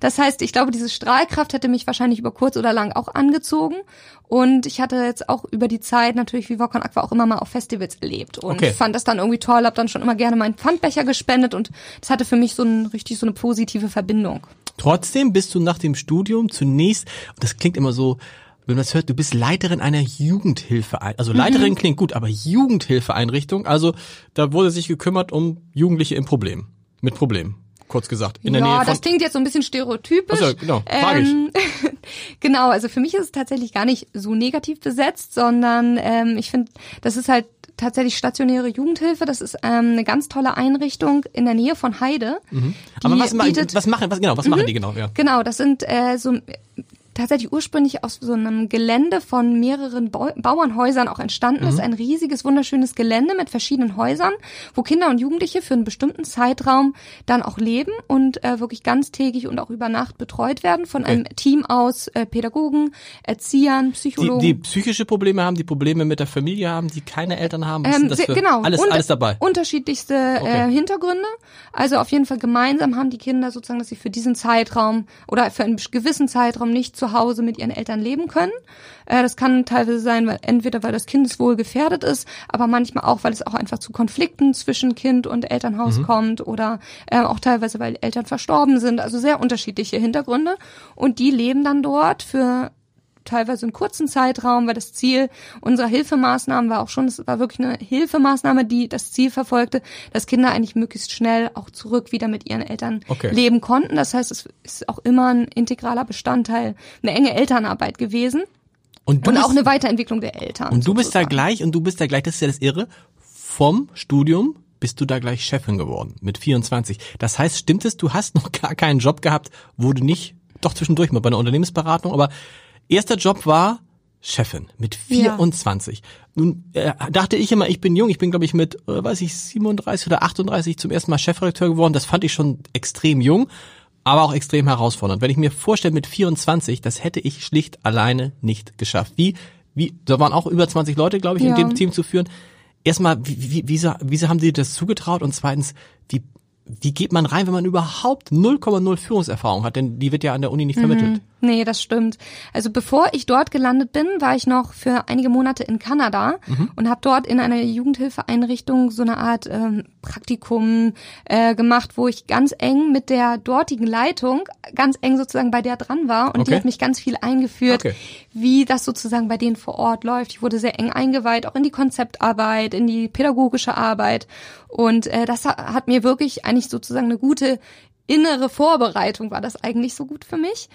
Das heißt, ich glaube, diese Strahlkraft hätte mich wahrscheinlich über kurz oder lang auch angezogen. Und ich hatte jetzt auch über die Zeit natürlich Viva Con Aqua auch immer mal auf Festivals erlebt. Und Okay. fand das dann irgendwie toll, habe dann schon immer gerne meinen Pfandbecher gespendet. Und das hatte für mich so ein, richtig so eine positive Verbindung. Trotzdem bist du nach dem Studium zunächst, und das klingt immer so, wenn man das hört, du bist Leiterin einer Jugendhilfe, also Leiterin klingt gut, aber Jugendhilfeeinrichtung, also da wurde sich gekümmert um Jugendliche im Problem, mit Problemen, kurz gesagt, in der ja, Nähe von das klingt jetzt so ein bisschen stereotypisch. Ach so, genau, frage ähm, genau, also für mich ist es tatsächlich gar nicht so negativ besetzt, sondern ähm, ich finde, das ist halt tatsächlich stationäre Jugendhilfe. Das ist ähm, eine ganz tolle Einrichtung in der Nähe von Heide. Mhm. Aber was, bietet- was machen, was genau, was machen die genau, ja. Genau, das sind äh, so tatsächlich ursprünglich aus so einem Gelände von mehreren Bau Bauernhäusern auch entstanden ist. Ein riesiges, wunderschönes Gelände mit verschiedenen Häusern, wo Kinder und Jugendliche für einen bestimmten Zeitraum dann auch leben und äh, wirklich ganztägig und auch über Nacht betreut werden von einem Team aus äh, Pädagogen, Erziehern, Die, Psychologen. die psychische Probleme haben, die Probleme mit der Familie haben, die keine Eltern haben, was Ähm, sind das für, genau. alles, alles dabei. Unterschiedlichste äh, Okay. Hintergründe. Also auf jeden Fall gemeinsam haben die Kinder sozusagen, dass sie für diesen Zeitraum oder für einen gewissen Zeitraum nicht zu Hause mit ihren Eltern leben können. Äh, das kann teilweise sein, weil entweder weil das Kindeswohl gefährdet ist, aber manchmal auch, weil es auch einfach zu Konflikten zwischen Kind und Elternhaus Mhm. kommt oder äh, auch teilweise, weil Eltern verstorben sind. Also sehr unterschiedliche Hintergründe. Und die leben dann dort für teilweise einen kurzen Zeitraum, weil das Ziel unserer Hilfemaßnahmen war auch schon, es war wirklich eine Hilfemaßnahme, die das Ziel verfolgte, dass Kinder eigentlich möglichst schnell auch zurück wieder mit ihren Eltern Okay. leben konnten. Das heißt, es ist auch immer ein integraler Bestandteil, eine enge Elternarbeit gewesen Und und bist, auch eine Weiterentwicklung der Eltern. und du bist da sozusagen. gleich, und du bist da gleich, das ist ja das Irre, vom Studium bist du da gleich Chefin geworden, mit 24. Das heißt, stimmt es, du hast noch gar keinen Job gehabt, wo du nicht, doch zwischendurch mal bei einer Unternehmensberatung, aber erster Job war Chefin mit Ja. 24. Nun äh, dachte ich immer, ich bin jung, ich bin glaube ich mit, äh, weiß ich, 37 oder 38 zum ersten Mal Chefredakteur geworden. Das fand ich schon extrem jung, aber auch extrem herausfordernd. Wenn ich mir vorstelle, mit 24, das hätte ich schlicht alleine nicht geschafft. Wie, wie, da waren auch über 20 Leute, glaube ich, in Ja. dem Team zu führen. Erstmal, wie, wie, wieso, wieso haben die das zugetraut? Und zweitens, wie, wie geht man rein, wenn man überhaupt 0,0 Führungserfahrung hat? Denn die wird ja an der Uni nicht vermittelt. Nee, das stimmt. Also bevor ich dort gelandet bin, war ich noch für einige Monate in Kanada und habe dort in einer Jugendhilfeeinrichtung so eine Art ähm, Praktikum äh, gemacht, wo ich ganz eng mit der dortigen Leitung, ganz eng sozusagen bei der dran war und Okay. die hat mich ganz viel eingeführt, Okay. wie das sozusagen bei denen vor Ort läuft. Ich wurde sehr eng eingeweiht, auch in die Konzeptarbeit, in die pädagogische Arbeit und äh, das ha- hat mir wirklich eigentlich sozusagen eine gute innere Vorbereitung war das eigentlich so gut für mich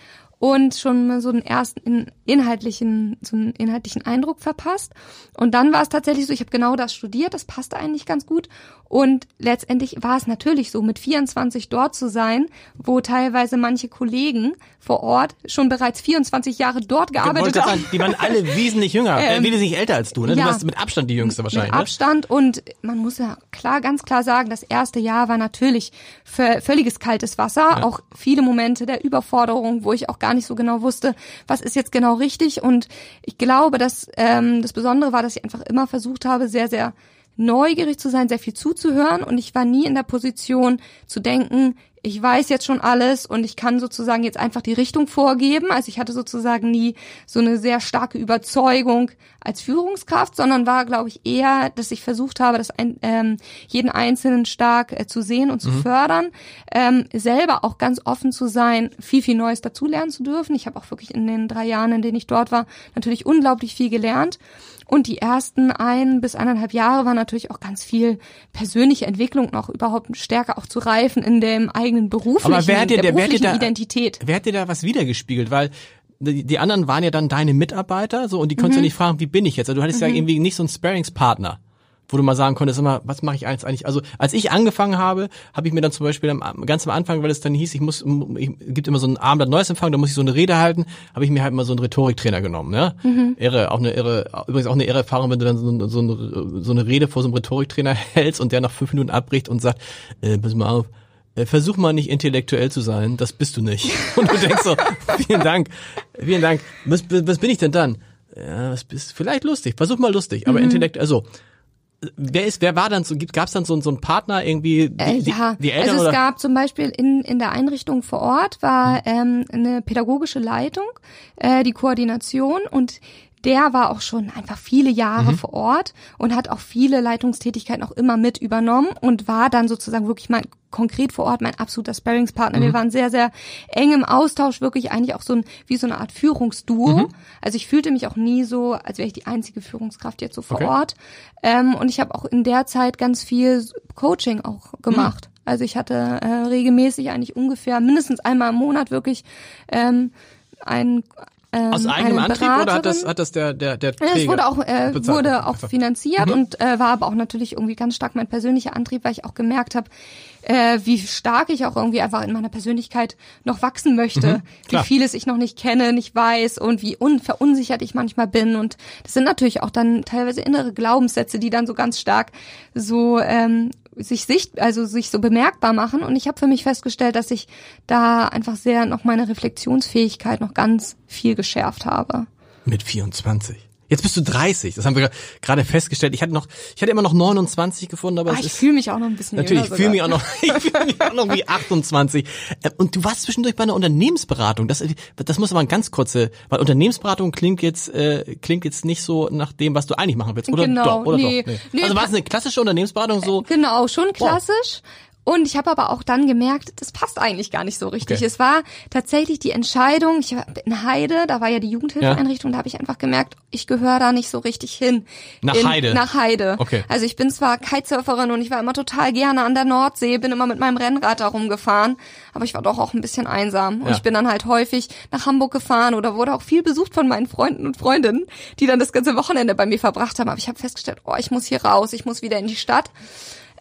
und schon mal so einen ersten in- inhaltlichen so einen inhaltlichen Eindruck verpasst und dann war es tatsächlich so ich habe genau das studiert das passte eigentlich ganz gut und letztendlich war es natürlich so mit 24 dort zu sein wo teilweise manche Kollegen vor Ort schon bereits 24 Jahre dort gearbeitet haben sagen, die waren alle wesentlich jünger, äh, Ähm, wesentlich älter als du. Ne? Du ja. warst mit Abstand die jüngste wahrscheinlich. mit Abstand und man muss ja klar, ganz klar sagen, das erste Jahr war natürlich vö- völliges kaltes Wasser, auch viele Momente der Überforderung, wo ich auch gar nicht so genau wusste, was ist jetzt genau richtig. Und ich glaube, dass ähm, das Besondere war, dass ich einfach immer versucht habe, sehr, sehr neugierig zu sein, sehr viel zuzuhören und ich war nie in der Position zu denken, ich weiß jetzt schon alles und ich kann sozusagen jetzt einfach die Richtung vorgeben. Also ich hatte sozusagen nie so eine sehr starke Überzeugung als Führungskraft, sondern war, glaube ich, eher, dass ich versucht habe, das ein, ähm, jeden Einzelnen stark äh, zu sehen und zu mhm. fördern, ähm, selber auch ganz offen zu sein, viel, viel Neues dazulernen zu dürfen. Ich habe auch wirklich in den drei Jahren, in denen ich dort war, natürlich unglaublich viel gelernt. Und die ersten ein bis eineinhalb Jahre war natürlich auch ganz viel persönliche Entwicklung noch überhaupt stärker auch zu reifen in dem eigenen beruflichen, Aber wer hat dir, der beruflichen wer hat dir da, Identität. Wer hat dir da was wiedergespiegelt? Weil die, die anderen waren ja dann deine Mitarbeiter, so und die konntest mhm. ja nicht fragen, wie bin ich jetzt? Also du hattest mhm. ja irgendwie nicht so einen Sparingspartner wo du mal sagen konntest, immer, was mache ich jetzt eigentlich? Also als ich angefangen habe, habe ich mir dann zum Beispiel am, ganz am Anfang, weil es dann hieß, ich muss, ich, gibt immer so einen Abend Neues Empfang, da muss ich so eine Rede halten, habe ich mir halt mal so einen Rhetoriktrainer genommen. Ne? Mhm. Irre, auch eine irre, übrigens auch eine irre Erfahrung, wenn du dann so, so, eine, so eine Rede vor so einem Rhetoriktrainer hältst und der nach fünf Minuten abbricht und sagt, äh, pass mal auf, äh, versuch mal nicht intellektuell zu sein, das bist du nicht. Und du denkst so, vielen Dank, vielen Dank, was, was bin ich denn dann? Ja, was bist vielleicht lustig, versuch mal lustig, aber mhm. intellektuell, also wer ist, wer war dann so, gab es dann so, so einen Partner irgendwie, die, äh, ja. die Eltern Also es oder? gab zum Beispiel in, in der Einrichtung vor Ort war ähm, eine pädagogische Leitung, äh, die Koordination und der war auch schon einfach viele Jahre mhm. vor Ort und hat auch viele Leitungstätigkeiten auch immer mit übernommen und war dann sozusagen wirklich mein konkret vor Ort mein absoluter Sparringspartner. Mhm. Wir waren sehr, sehr eng im Austausch, wirklich eigentlich auch so ein, wie so eine Art Führungsduo. Mhm. Also ich fühlte mich auch nie so, als wäre ich die einzige Führungskraft jetzt so vor okay. Ort. Ähm, und ich habe auch in der Zeit ganz viel Coaching auch gemacht. Mhm. Also ich hatte äh, regelmäßig eigentlich ungefähr mindestens einmal im Monat wirklich ähm, ein ähm, Aus eigenem Antrieb oder hat das, hat das der, der, der Träger Es wurde auch, äh, wurde auch finanziert mhm. und äh, war aber auch natürlich irgendwie ganz stark mein persönlicher Antrieb, weil ich auch gemerkt habe, äh, wie stark ich auch irgendwie einfach in meiner Persönlichkeit noch wachsen möchte, mhm, wie vieles ich noch nicht kenne, nicht weiß und wie verunsichert ich manchmal bin. Und das sind natürlich auch dann teilweise innere Glaubenssätze, die dann so ganz stark so ähm, sich sicht, also sich so bemerkbar machen. Und ich habe für mich festgestellt, dass ich da einfach sehr noch meine Reflexionsfähigkeit noch ganz viel geschärft habe. Mit 24. Jetzt bist du 30. Das haben wir gerade festgestellt. Ich hatte noch, ich hatte immer noch 29 gefunden, aber ah, ich fühle mich auch noch ein bisschen Natürlich, ich fühle mich auch noch, ich fühle mich auch noch wie 28. Ähm, und du warst zwischendurch bei einer Unternehmensberatung. Das, das muss aber ein ganz kurze, weil Unternehmensberatung klingt jetzt, äh, klingt jetzt nicht so nach dem, was du eigentlich machen willst, oder? Genau, doch, oder nee, doch? Nee. nee also war es eine klassische Unternehmensberatung so? Genau, schon klassisch. Wow. Und ich habe aber auch dann gemerkt, das passt eigentlich gar nicht so richtig. Okay. Es war tatsächlich die Entscheidung, ich war in Heide, da war ja die Jugendhilfeeinrichtung, ja. da habe ich einfach gemerkt, ich gehöre da nicht so richtig hin. Nach in, Heide? Nach Heide. Okay. Also ich bin zwar Kitesurferin und ich war immer total gerne an der Nordsee, bin immer mit meinem Rennrad da rumgefahren, aber ich war doch auch ein bisschen einsam. Und ja. ich bin dann halt häufig nach Hamburg gefahren oder wurde auch viel besucht von meinen Freunden und Freundinnen, die dann das ganze Wochenende bei mir verbracht haben. Aber ich habe festgestellt, oh, ich muss hier raus, ich muss wieder in die Stadt.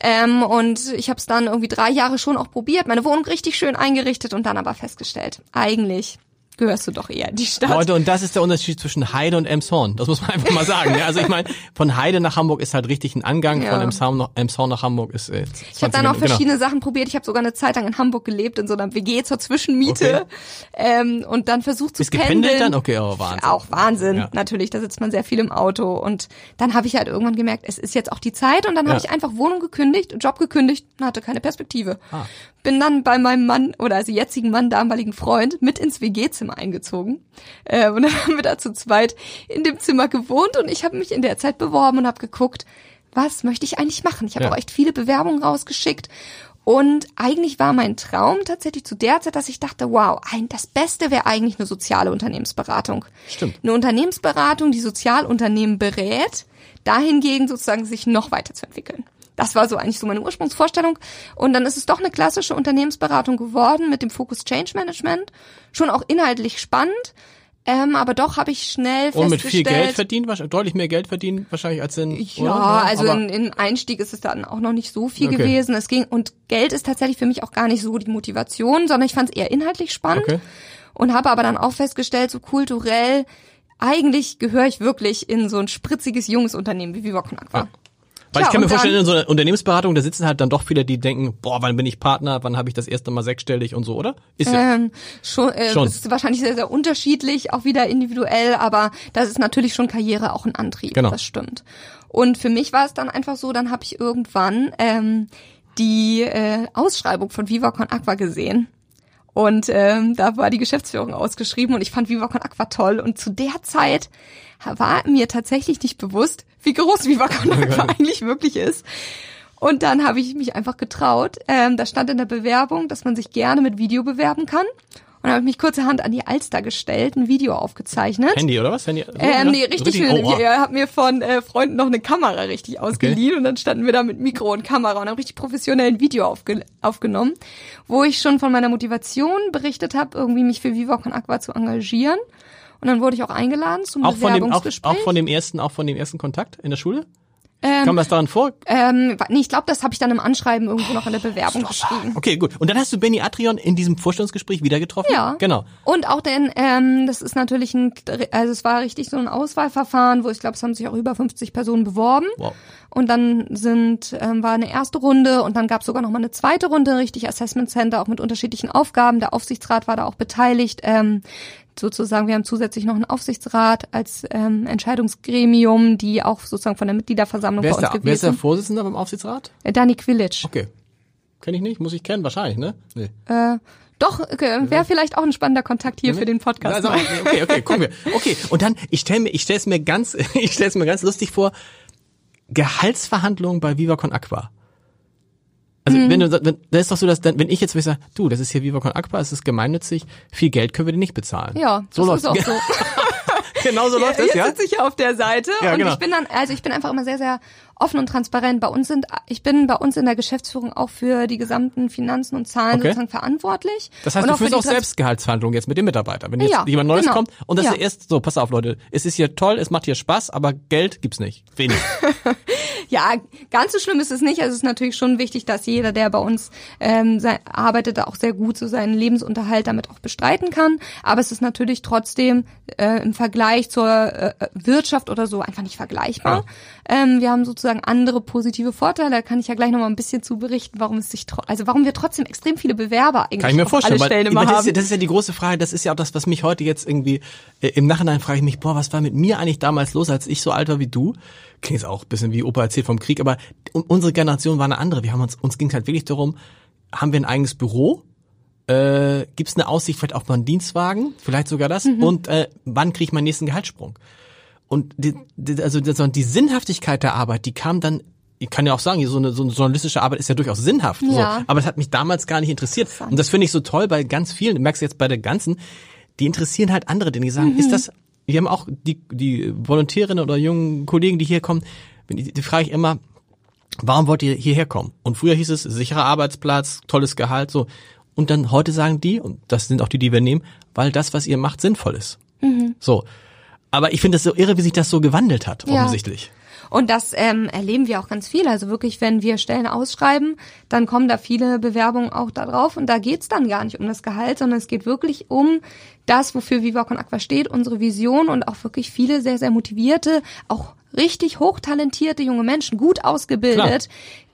Ähm, und ich habe es dann irgendwie drei Jahre schon auch probiert, meine Wohnung richtig schön eingerichtet und dann aber festgestellt, eigentlich gehörst du doch eher in die Stadt. Leute, und das ist der Unterschied zwischen Heide und Emshorn. Das muss man einfach mal sagen. Ja, also ich meine, von Heide nach Hamburg ist halt richtig ein Angang, ja. von Emshorn nach, Emshorn nach Hamburg ist äh, Ich habe dann auch verschiedene genau. Sachen probiert. Ich habe sogar eine Zeit lang in Hamburg gelebt, in so einer WG zur Zwischenmiete. Okay. Ähm, und dann versucht zu Ist gependelt dann? Okay, aber oh, Wahnsinn. Auch Wahnsinn, ja. natürlich. Da sitzt man sehr viel im Auto. Und dann habe ich halt irgendwann gemerkt, es ist jetzt auch die Zeit. Und dann ja. habe ich einfach Wohnung gekündigt, Job gekündigt und hatte keine Perspektive. Ah. Bin dann bei meinem Mann oder also jetzigen Mann, damaligen Freund, mit ins WG-Zimmer eingezogen. Äh, und dann haben wir da zu zweit in dem Zimmer gewohnt und ich habe mich in der Zeit beworben und habe geguckt, was möchte ich eigentlich machen? Ich habe ja. auch echt viele Bewerbungen rausgeschickt und eigentlich war mein Traum tatsächlich zu der Zeit, dass ich dachte, wow, ein, das Beste wäre eigentlich eine soziale Unternehmensberatung. Stimmt. Eine Unternehmensberatung, die Sozialunternehmen berät, dahingegen sozusagen sich noch weiterzuentwickeln. Das war so eigentlich so meine Ursprungsvorstellung. Und dann ist es doch eine klassische Unternehmensberatung geworden mit dem Fokus Change Management. Schon auch inhaltlich spannend. Ähm, aber doch habe ich schnell festgestellt. Und mit viel Geld verdient, deutlich mehr Geld verdient wahrscheinlich als in. Ja, oder? also in, in Einstieg ist es dann auch noch nicht so viel okay. gewesen. Es ging und Geld ist tatsächlich für mich auch gar nicht so die Motivation, sondern ich fand es eher inhaltlich spannend okay. und habe aber dann auch festgestellt, so kulturell eigentlich gehöre ich wirklich in so ein spritziges junges Unternehmen wie Viva Aqua. Ja. Weil ich Tja, kann mir vorstellen, in so einer Unternehmensberatung, da sitzen halt dann doch viele, die denken, boah, wann bin ich Partner, wann habe ich das erste Mal sechsstellig und so, oder? Ist ja. Ähm, schon, äh, Schon. ist wahrscheinlich sehr, sehr unterschiedlich, auch wieder individuell, aber das ist natürlich schon Karriere auch ein Antrieb, Genau. das stimmt. Und für mich war es dann einfach so, dann habe ich irgendwann ähm, die äh, Ausschreibung von Viva Con Aqua gesehen. Und ähm, da war die Geschäftsführung ausgeschrieben und ich fand Viva Con Aqua toll. Und zu der Zeit war mir tatsächlich nicht bewusst, wie groß Viva Con Aqua eigentlich wirklich ist. Und dann habe ich mich einfach getraut. Ähm, da stand in der Bewerbung, dass man sich gerne mit Video bewerben kann. Und dann habe ich mich kurzerhand an die Alster gestellt, ein Video aufgezeichnet. Handy, oder was? Handy? So, Ähm, ja? nee, richtig, schön. Oh, Ich äh, habe mir von äh, Freunden noch eine Kamera richtig ausgeliehen und dann standen wir da mit Mikro und Kamera und haben richtig professionell ein Video aufge aufgenommen, wo ich schon von meiner Motivation berichtet habe, irgendwie mich für Viva Con Aqua zu engagieren. Und dann wurde ich auch eingeladen zum auch von dem, auch, Bewerbungsgespräch. auch von dem ersten, auch von dem ersten Kontakt in der Schule? Ähm, Kam das daran vor? ähm, nee, ich glaube, das habe ich dann im Anschreiben irgendwo noch in der Bewerbung geschrieben. Okay, gut. Und dann hast du Benny Adrian in diesem Vorstellungsgespräch wieder getroffen? Ja. Genau. Und auch denn, ähm, das ist natürlich ein, also es war richtig so ein Auswahlverfahren, wo ich glaube, es haben sich auch über 50 Personen beworben. Wow. Und dann sind, ähm, war eine erste Runde und dann gab es sogar noch mal eine zweite Runde, richtig Assessment Center, auch mit unterschiedlichen Aufgaben. Der Aufsichtsrat war da auch beteiligt. Ähm, sozusagen, wir haben zusätzlich noch einen Aufsichtsrat als ähm, Entscheidungsgremium, die auch sozusagen von der Mitgliederversammlung Wer bei uns der, wer ist der gewesen. Vorsitzende beim Aufsichtsrat? Äh, Dani Quilic. Okay. Kenn ich nicht, muss ich kennen, wahrscheinlich, ne? Nee. Äh, doch, okay, wäre vielleicht auch ein spannender Kontakt hier für den Podcast. Also, okay, okay, gucken wir. Okay, und dann, ich stelle mir, ich stell's mir ganz, ich stell's mir ganz lustig vor, Gehaltsverhandlungen bei Viva Con Aqua. Also Mhm. wenn du, wenn, das ist doch so, dass dann, wenn ich jetzt sage, du, das ist hier Viva Con Aqua, es ist gemeinnützig, viel Geld können wir dir nicht bezahlen. Ja, so das läuft's. ist auch so. genau so läuft das, Jetzt ja? sitze ich ja auf der Seite Ja, und genau. ich bin dann, also ich bin einfach immer sehr, sehr offen und transparent. Bei uns sind, ich bin bei uns in der Geschäftsführung auch für die gesamten Finanzen und Zahlen Okay. sozusagen verantwortlich. Das heißt, und du auch führst auch Trans- selbst Gehaltsverhandlungen jetzt mit dem Mitarbeiter. Wenn jetzt Ja, jemand Neues genau. kommt und das Ja. ist erst so, pass auf Leute, es ist hier toll, es macht hier Spaß, aber Geld gibt's nicht. Wenig. Ja, ganz so schlimm ist es nicht. Also es ist natürlich schon wichtig, dass jeder, der bei uns ähm, sein, arbeitet, auch sehr gut so seinen Lebensunterhalt damit auch bestreiten kann. Aber es ist natürlich trotzdem äh, im Vergleich zur äh, Wirtschaft oder so einfach nicht vergleichbar. Ähm, wir haben sozusagen andere positive Vorteile. Da kann ich ja gleich noch mal ein bisschen zu berichten, warum es sich, also warum wir trotzdem extrem viele Bewerber eigentlich Kann ich mir vorstellen, alle weil Stellen immer meine, das, ist haben. ja, das ist ja die große Frage, das ist ja auch das, was mich heute jetzt irgendwie, äh, im Nachhinein frage ich mich, boah, was war mit mir eigentlich damals los, als ich so alt war wie du? Klingt jetzt auch ein bisschen wie Opa erzählt vom Krieg, aber un- unsere Generation war eine andere. Wir haben uns, uns ging halt wirklich darum, haben wir ein eigenes Büro? Äh, Gibt es eine Aussicht vielleicht auf mal einen Dienstwagen? Vielleicht sogar das? Mhm. Und äh, wann kriege ich meinen nächsten Gehaltssprung? Und die, die, also die, Sinnhaftigkeit der Arbeit, die kam dann, ich kann ja auch sagen, so eine, so eine journalistische Arbeit ist ja durchaus sinnhaft. Ja. So, aber das hat mich damals gar nicht interessiert. Und das finde ich so toll bei ganz vielen, du merkst jetzt bei der ganzen, die interessieren halt andere Dinge. Die sagen, ist das, wir haben auch die, die Volontärinnen oder jungen Kollegen, die hier kommen, wenn die, die frage ich immer, warum wollt ihr hierher kommen? Und früher hieß es sicherer Arbeitsplatz, tolles Gehalt, so. Und dann heute sagen die, und das sind auch die, die wir nehmen, weil das, was ihr macht, sinnvoll ist. So. Aber ich finde es so irre, wie sich das so gewandelt hat, Ja. offensichtlich. Und das ähm, erleben wir auch ganz viel. Also wirklich, wenn wir Stellen ausschreiben, dann kommen da viele Bewerbungen auch da drauf. Und da geht's dann gar nicht um das Gehalt, sondern es geht wirklich um das, wofür Viva Con Aqua steht, unsere Vision und auch wirklich viele sehr, sehr motivierte, auch richtig hochtalentierte junge Menschen, gut ausgebildet.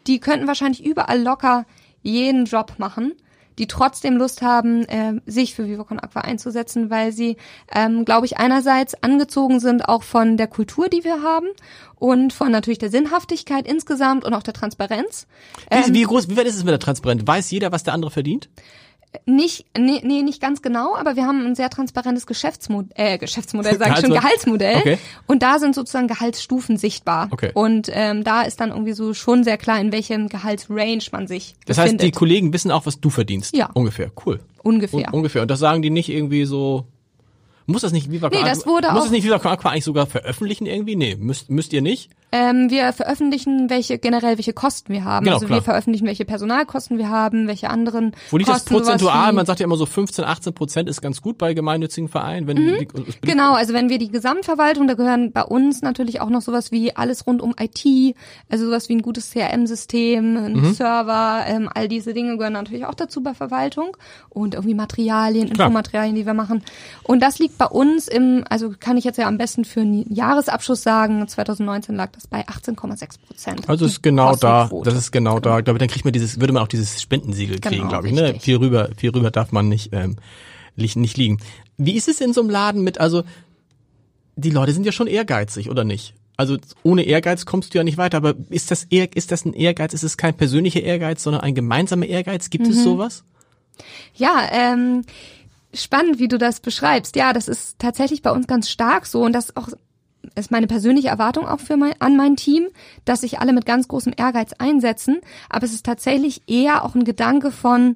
Die könnten wahrscheinlich überall locker jeden Job machen die trotzdem Lust haben, äh, sich für Viva Aqua einzusetzen, weil sie, ähm, glaube ich, einerseits angezogen sind auch von der Kultur, die wir haben und von natürlich der Sinnhaftigkeit insgesamt und auch der Transparenz. Wie, wie groß, wie weit ist es mit der Transparenz? Weiß jeder, was der andere verdient? Nicht, nee, nee, nicht ganz genau, aber wir haben ein sehr transparentes Geschäftsmodell, äh, Geschäftsmodell, sage ich schon, Gehaltsmodell. Okay. Und da sind sozusagen Gehaltsstufen sichtbar. Okay. Und ähm, da ist dann irgendwie so schon sehr klar, in welchem Gehaltsrange man sich Das heißt, befindet. die Kollegen wissen auch, was du verdienst. Ja. Ungefähr. Cool. Ungefähr. Un ungefähr. Und das sagen die nicht irgendwie so. Muss das nicht Viva Nee, das wurde Muss auch- das nicht Viva Aqua eigentlich sogar veröffentlichen irgendwie? Nee, müsst, müsst ihr nicht? Ähm, wir veröffentlichen welche generell welche Kosten wir haben. Genau, also klar. wir veröffentlichen welche Personalkosten wir haben, welche anderen Wo liegt das Kosten, sowas prozentual? Man sagt ja immer so 15, 18 Prozent ist ganz gut bei gemeinnützigen Vereinen. Wenn die, es beliebt- Genau, also wenn wir die Gesamtverwaltung, da gehören bei uns natürlich auch noch sowas wie alles rund um IT, also sowas wie ein gutes CRM-System, ein Mhm. Server, ähm, all diese Dinge gehören natürlich auch dazu bei Verwaltung und irgendwie Materialien, Klar. Infomaterialien, die wir machen. Und das liegt bei uns im, also kann ich jetzt ja am besten für einen Jahresabschluss sagen, 2019 lag das das bei 18,6 Prozent. Also ist genau da, das ist genau, genau. da. Ich glaube, dann kriegt man dieses, würde man auch dieses Spendensiegel kriegen, genau, glaube ich. Ne? Viel rüber, viel rüber darf man nicht, ähm, nicht liegen. Wie ist es in so einem Laden mit, also die Leute sind ja schon ehrgeizig, oder nicht? Also ohne Ehrgeiz kommst du ja nicht weiter. Aber ist das, eher, ist das ein Ehrgeiz? Ist es kein persönlicher Ehrgeiz, sondern ein gemeinsamer Ehrgeiz? Gibt mhm. es sowas? Ja, ähm, spannend, wie du das beschreibst. Ja, das ist tatsächlich bei uns ganz stark so und das auch ist meine persönliche Erwartung auch für mein, an mein Team, dass sich alle mit ganz großem Ehrgeiz einsetzen. Aber es ist tatsächlich eher auch ein Gedanke von,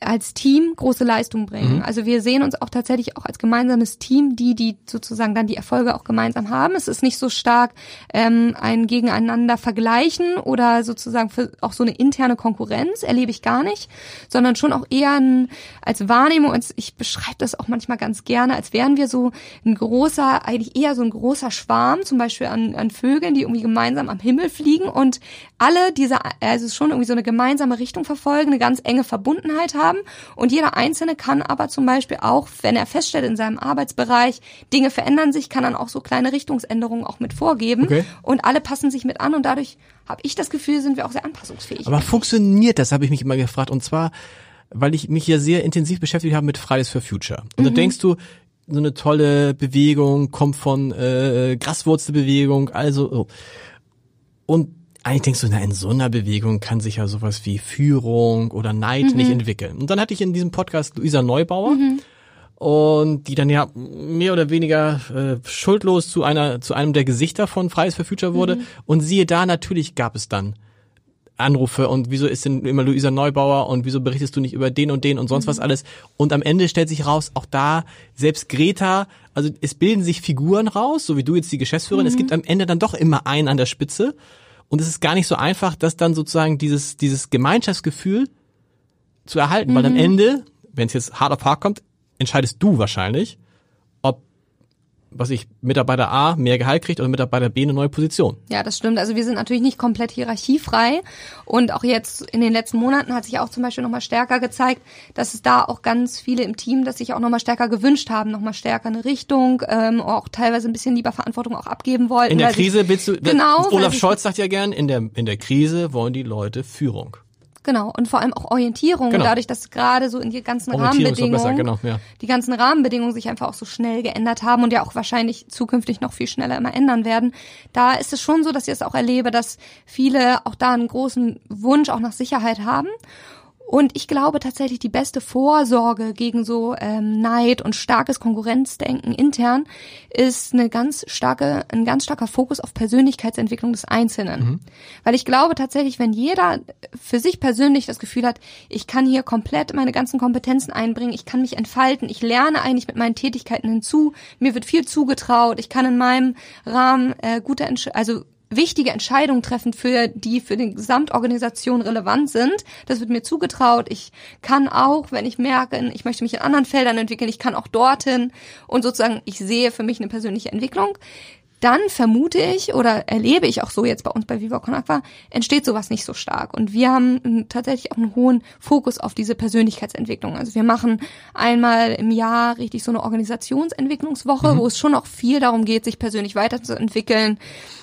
als Team große Leistung bringen. Mhm. Also wir sehen uns auch tatsächlich auch als gemeinsames Team, die, die sozusagen dann die Erfolge auch gemeinsam haben. Es ist nicht so stark ähm, ein Gegeneinander vergleichen oder sozusagen für auch so eine interne Konkurrenz erlebe ich gar nicht, sondern schon auch eher ein, als Wahrnehmung. Und ich beschreibe das auch manchmal ganz gerne, als wären wir so ein großer, eigentlich eher so ein großer Schwarm, zum Beispiel an, an Vögeln, die irgendwie gemeinsam am Himmel fliegen und alle diese, also schon irgendwie so eine gemeinsame Richtung verfolgen, eine ganz enge Verbundenheit haben. Und jeder Einzelne kann aber zum Beispiel auch, wenn er feststellt in seinem Arbeitsbereich, Dinge verändern sich, kann dann auch so kleine Richtungsänderungen auch mit vorgeben. Okay. Und alle passen sich mit an und dadurch habe ich das Gefühl, sind wir auch sehr anpassungsfähig. Aber funktioniert das, habe ich mich immer gefragt. Und zwar, weil ich mich hier sehr intensiv beschäftigt habe mit Fridays for Future. Und mhm. da denkst du, so eine tolle Bewegung kommt von äh, Graswurzelbewegung, also oh. und eigentlich denkst du, na, in so einer Bewegung kann sich ja sowas wie Führung oder Neid mhm. nicht entwickeln. Und dann hatte ich in diesem Podcast Luisa Neubauer. Mhm. Und die dann ja mehr oder weniger äh, schuldlos zu einer zu einem der Gesichter von Fridays for Future wurde. Mhm. Und siehe da, natürlich gab es dann Anrufe und wieso ist denn immer Luisa Neubauer und wieso berichtest du nicht über den und den und sonst mhm. was alles. Und am Ende stellt sich raus, auch da, selbst Greta, also es bilden sich Figuren raus, so wie du jetzt die Geschäftsführerin, mhm. es gibt am Ende dann doch immer einen an der Spitze. Und es ist gar nicht so einfach, dass dann sozusagen dieses, dieses Gemeinschaftsgefühl zu erhalten, mhm. weil am mhm. Ende, wenn es jetzt hart auf hart kommt, entscheidest du wahrscheinlich, was ich, Mitarbeiter A mehr Gehalt kriegt oder Mitarbeiter B eine neue Position. Ja, das stimmt. Also wir sind natürlich nicht komplett hierarchiefrei und auch jetzt in den letzten Monaten hat sich auch zum Beispiel nochmal stärker gezeigt, dass es da auch ganz viele im Team, dass sich auch nochmal stärker gewünscht haben, nochmal stärker eine Richtung, ähm, auch teilweise ein bisschen lieber Verantwortung auch abgeben wollten. In der Krise willst du, genau, Olaf Scholz sagt ja gern, in der, in der Krise wollen die Leute Führung. Genau, und vor allem auch Orientierung, genau. dadurch, dass gerade so in die ganzen Rahmenbedingungen, besser, genau, ja. die ganzen Rahmenbedingungen sich einfach auch so schnell geändert haben und ja auch wahrscheinlich zukünftig noch viel schneller immer ändern werden. Da ist es schon so, dass ich es auch erlebe, dass viele auch da einen großen Wunsch auch nach Sicherheit haben und ich glaube tatsächlich, die beste Vorsorge gegen so ähm, Neid und starkes Konkurrenzdenken intern ist eine ganz starke, ein ganz starker Fokus auf Persönlichkeitsentwicklung des Einzelnen. Mhm. Weil ich glaube tatsächlich, wenn jeder für sich persönlich das Gefühl hat, ich kann hier komplett meine ganzen Kompetenzen einbringen, ich kann mich entfalten, ich lerne eigentlich mit meinen Tätigkeiten hinzu, mir wird viel zugetraut, ich kann in meinem Rahmen äh, gute, also wichtige Entscheidungen treffen, für die für die Gesamtorganisation relevant sind. Das wird mir zugetraut. Ich kann auch, wenn ich merke, ich möchte mich in anderen Feldern entwickeln, ich kann auch dorthin und sozusagen ich sehe für mich eine persönliche Entwicklung dann vermute ich oder erlebe ich auch so jetzt bei uns bei Viva Con Aqua, entsteht sowas nicht so stark. Und wir haben tatsächlich auch einen hohen Fokus auf diese Persönlichkeitsentwicklung. Also wir machen einmal im Jahr richtig so eine Organisationsentwicklungswoche, mhm. wo es schon auch viel darum geht, sich persönlich weiterzuentwickeln.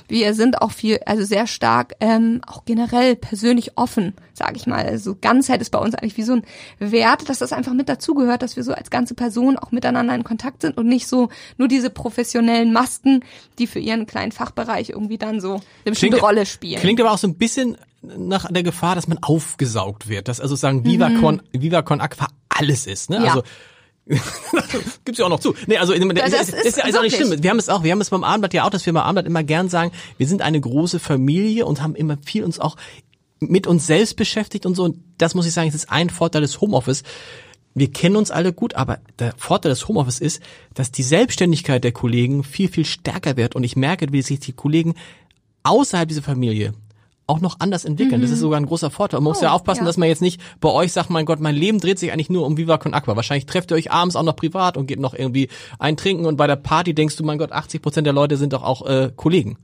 Wir sind auch viel, also sehr stark, ähm, auch generell persönlich offen, sage ich mal. Also Ganzheit ist bei uns eigentlich wie so ein Wert, dass das einfach mit dazugehört, dass wir so als ganze Person auch miteinander in Kontakt sind und nicht so nur diese professionellen Masken, die die für ihren kleinen Fachbereich irgendwie dann so eine bestimmte klingt, Rolle spielen. Klingt aber auch so ein bisschen nach der Gefahr, dass man aufgesaugt wird, dass also sagen Viva mhm. Con, Viva Con Aqua alles ist, ne? Ja. Also Gibt's ja auch noch zu. Nee, also das, das, ist, ist, ist, auch nicht schlimm. Wir haben es auch, wir haben es beim Abendblatt ja auch, dass wir beim Abendblatt immer gern sagen, wir sind eine große Familie und haben immer viel uns auch mit uns selbst beschäftigt und so. Und das muss ich sagen, es ist ein Vorteil des Homeoffice wir kennen uns alle gut, aber der Vorteil des Homeoffice ist, dass die Selbstständigkeit der Kollegen viel, viel stärker wird. Und ich merke, wie sich die Kollegen außerhalb dieser Familie auch noch anders entwickeln. Mhm. Das ist mhm. sogar ein großer Vorteil. Man muss oh, ja aufpassen, ja. dass man jetzt nicht bei euch sagt, mein Gott, mein Leben dreht sich eigentlich nur um Viva Con Aqua. Wahrscheinlich trefft ihr euch abends auch noch privat und geht noch irgendwie ein Trinken und bei der Party denkst du, mein Gott, 80 Prozent der Leute sind doch auch äh, Kollegen.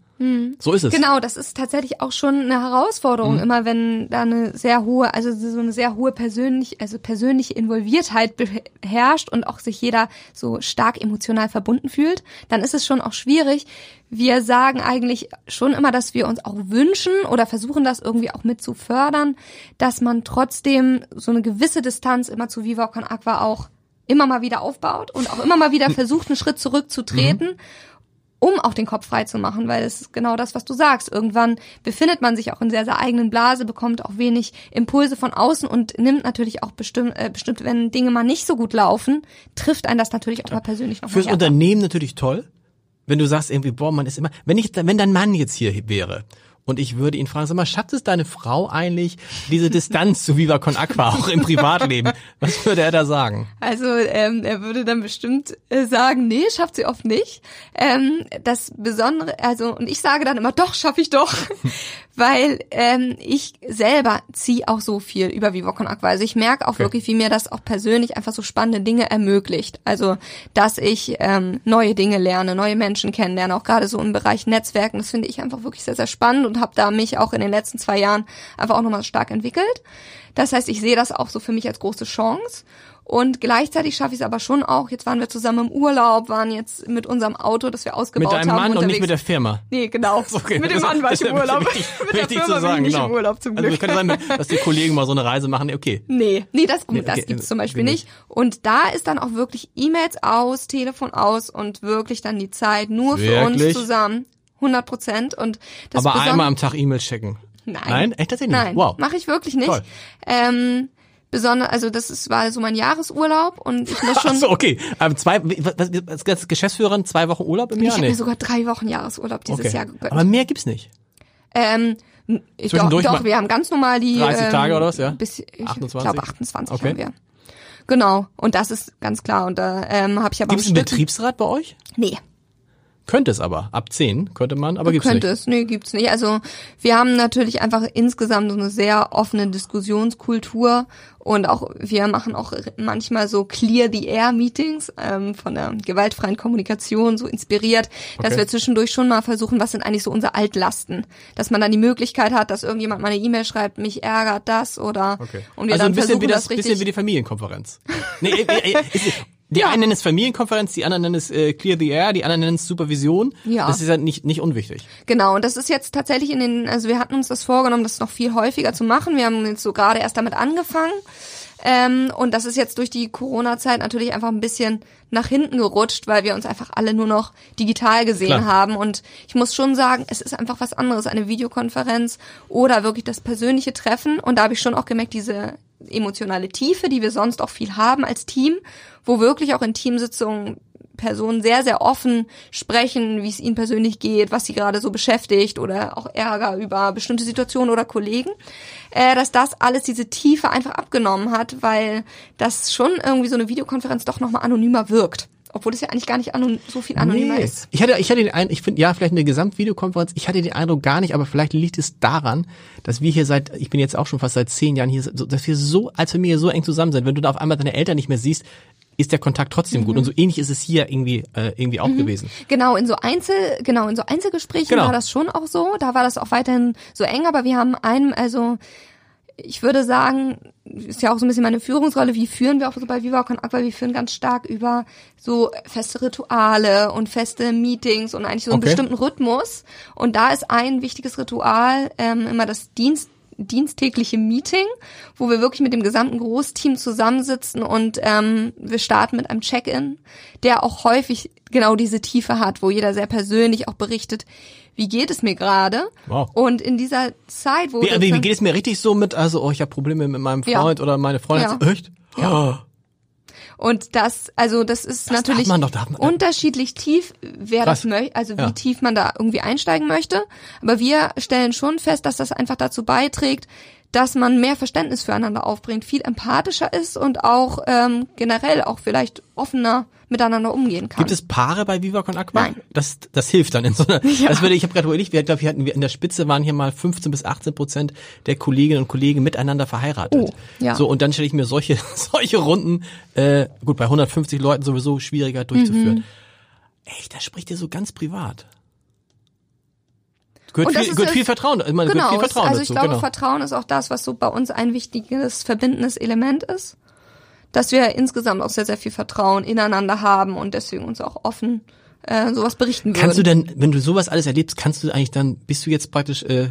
So ist es. Genau, das ist tatsächlich auch schon eine Herausforderung, Mhm. immer wenn da eine sehr hohe, also so eine sehr hohe persönlich, also persönliche Involviertheit beherrscht und auch sich jeder so stark emotional verbunden fühlt, dann ist es schon auch schwierig. Wir sagen eigentlich schon immer, dass wir uns auch wünschen oder versuchen das irgendwie auch mit zu fördern, dass man trotzdem so eine gewisse Distanz immer zu Viva Con Aqua auch immer mal wieder aufbaut und auch immer mal wieder versucht, einen Schritt zurückzutreten um auch den Kopf frei zu machen, weil es ist genau das, was du sagst. Irgendwann befindet man sich auch in sehr, sehr eigenen Blase, bekommt auch wenig Impulse von außen und nimmt natürlich auch bestimmt, äh, bestimmt wenn Dinge mal nicht so gut laufen, trifft einen das natürlich auch mal persönlich noch Fürs. Unternehmen natürlich toll, wenn du sagst irgendwie, boah, man ist immer, wenn ich, wenn dein Mann jetzt hier wäre und ich würde ihn fragen, sag mal, schafft es deine Frau eigentlich, diese Distanz zu Viva Con Aqua auch im Privatleben? Was würde er da sagen? Also ähm, er würde dann bestimmt äh, sagen, nee, schafft sie oft nicht. Ähm, das Besondere, also und ich sage dann immer, doch, schaffe ich doch, weil ähm, ich selber ziehe auch so viel über Viva Con Aqua. Also ich merke auch Okay. wirklich, wie mir das auch persönlich einfach so spannende Dinge ermöglicht. Also dass ich ähm, neue Dinge lerne, neue Menschen kennenlerne, auch gerade so im Bereich Netzwerken. Das finde ich einfach wirklich sehr, sehr spannend und habe da mich auch in den letzten zwei Jahren einfach auch nochmal stark entwickelt. Das heißt, ich sehe das auch so für mich als große Chance. Und gleichzeitig schaffe ich es aber schon auch. Jetzt waren wir zusammen im Urlaub, waren jetzt mit unserem Auto, das wir Mit ausgebaut deinem haben, Mann und unterwegs. nicht mit der Firma. Nee, genau. Okay, mit dem das- Mann war ich das im Urlaub. Wichtig, mit der Firma zu sagen, bin ich nicht genau. im Urlaub zum Also Glück. könnte sein, dass die Kollegen mal so eine Reise machen. Okay. Nee, nee, das, Nee, das okay, gibt's äh, zum Beispiel nicht. Und da ist dann auch wirklich E-Mails aus, Telefon aus und wirklich dann die Zeit nur für Wirklich? uns zusammen. 100 Prozent. Und das Aber einmal am Tag E-Mail checken. Nein. Nein? Echt tatsächlich nicht? Nein, Wow. mache ich wirklich nicht. Toll. Ähm, besonders, also das ist, war so mein Jahresurlaub und ich muss schon. Ach so, okay. Aber zwei, was, als Geschäftsführerin zwei Wochen Urlaub im ich Jahr? habe Nee. mir sogar drei Wochen Jahresurlaub dieses Okay. Jahr gegönnt. Aber mehr gibt's nicht. Ähm, ich, doch, Zwischendurch doch, mal wir haben ganz normal die 30 ähm, Tage oder was, ja? Bis, ich 28? glaube 28 Okay. haben wir. Genau, und das ist ganz klar. Und da ähm, habe ich aber Gibt's am einen Betriebsrat bei euch? Nee, Könnte es aber. Ab 10 könnte man, aber gibt's könnte nicht. es. Nee, gibt's nicht. Also wir haben natürlich einfach insgesamt so eine sehr offene Diskussionskultur und auch wir machen auch manchmal so Clear the Air Meetings ähm, von der gewaltfreien Kommunikation so inspiriert, dass Okay. wir zwischendurch schon mal versuchen, was sind eigentlich so unsere Altlasten, dass man dann die Möglichkeit hat, dass irgendjemand mal eine E-Mail schreibt, mich ärgert das oder Okay. und wir also dann ein bisschen versuchen wie das, das richtig bisschen wie die Familienkonferenz. Nee, äh, äh, äh, die einen nennen es Familienkonferenz, die anderen nennen es äh, Clear the Air, die anderen nennen es Supervision. Ja. Das ist ja nicht, nicht unwichtig. Genau, und das ist jetzt tatsächlich in den, also wir hatten uns das vorgenommen, das noch viel häufiger zu machen. Wir haben jetzt so gerade erst damit angefangen. Ähm, und das ist jetzt durch die Corona-Zeit natürlich einfach ein bisschen nach hinten gerutscht, weil wir uns einfach alle nur noch digital gesehen Klar. haben. Und ich muss schon sagen, es ist einfach was anderes, eine Videokonferenz oder wirklich das persönliche Treffen. Und da habe ich schon auch gemerkt, diese emotionale Tiefe, die wir sonst auch viel haben als Team, wo wirklich auch in Teamsitzungen Personen sehr, sehr offen sprechen, wie es ihnen persönlich geht, was sie gerade so beschäftigt oder auch Ärger über bestimmte Situationen oder Kollegen, äh, dass das alles diese Tiefe einfach abgenommen hat, weil das schon irgendwie so eine Videokonferenz doch nochmal anonymer wirkt. Obwohl es ja eigentlich gar nicht anon so viel anonymer Nee. ist. Ich hatte, ich hatte den Eindruck, ich finde, ja, vielleicht eine Gesamtvideokonferenz, ich hatte den Eindruck gar nicht, aber vielleicht liegt es daran, dass wir hier seit, ich bin jetzt auch schon fast seit zehn Jahren hier, dass wir so als Familie so eng zusammen sind. Wenn du da auf einmal deine Eltern nicht mehr siehst, ist der Kontakt trotzdem Mhm. gut. Und so ähnlich ist es hier irgendwie, äh, irgendwie auch gewesen. Genau, in so Einzel, genau, in so Einzelgesprächen Genau. war das schon auch so. Da war das auch weiterhin so eng, aber wir haben einem, also ich würde sagen, ist ja auch so ein bisschen meine Führungsrolle, wie führen wir auch so bei Viva Con Aqua, wir führen ganz stark über so feste Rituale und feste Meetings und eigentlich so einen Okay. bestimmten Rhythmus. Und da ist ein wichtiges Ritual ähm, immer das Dienst diensttägliche Meeting, wo wir wirklich mit dem gesamten Großteam zusammensitzen und ähm, wir starten mit einem Check-in, der auch häufig genau diese Tiefe hat, wo jeder sehr persönlich auch berichtet, wie geht es mir gerade. Wow. Und in dieser Zeit, wo Wie, wie, wie geht es mir richtig so mit, also, oh, ich habe Probleme mit meinem Ja. Freund oder meine Freundin. Ja. Echt? Oh. Und das, also das ist Das natürlich doch, man- unterschiedlich tief, wer Krass. das möchte, also wie Ja. tief man da irgendwie einsteigen möchte. Aber wir stellen schon fest, dass das einfach dazu beiträgt, dass man mehr Verständnis füreinander aufbringt, viel empathischer ist und auch ähm, generell auch vielleicht offener miteinander umgehen kann. Gibt es Paare bei Viva Con Aqua? Nein. Das, das hilft dann in so einer, Ja. das würde, ich habe gerade überlegt, wir, glaube wir hatten, wir in der Spitze waren hier mal 15 bis 18 Prozent der Kolleginnen und Kollegen miteinander verheiratet. Oh, ja. So, und dann stelle ich mir solche, solche Runden, äh, gut, bei 150 Leuten sowieso schwieriger durchzuführen. Mhm. Echt, da spricht ihr so ganz privat. Gehört, Und das viel, ist gehört viel Vertrauen. Ich meine, Genau, gehört viel Vertrauen also ich dazu. glaube, genau. Vertrauen ist auch das, was so bei uns ein wichtiges verbindendes Element ist. Dass wir insgesamt auch sehr, sehr viel Vertrauen ineinander haben und deswegen uns auch offen äh, sowas berichten würden. Kannst du denn, wenn du sowas alles erlebst, kannst du eigentlich dann, bist du jetzt praktisch äh,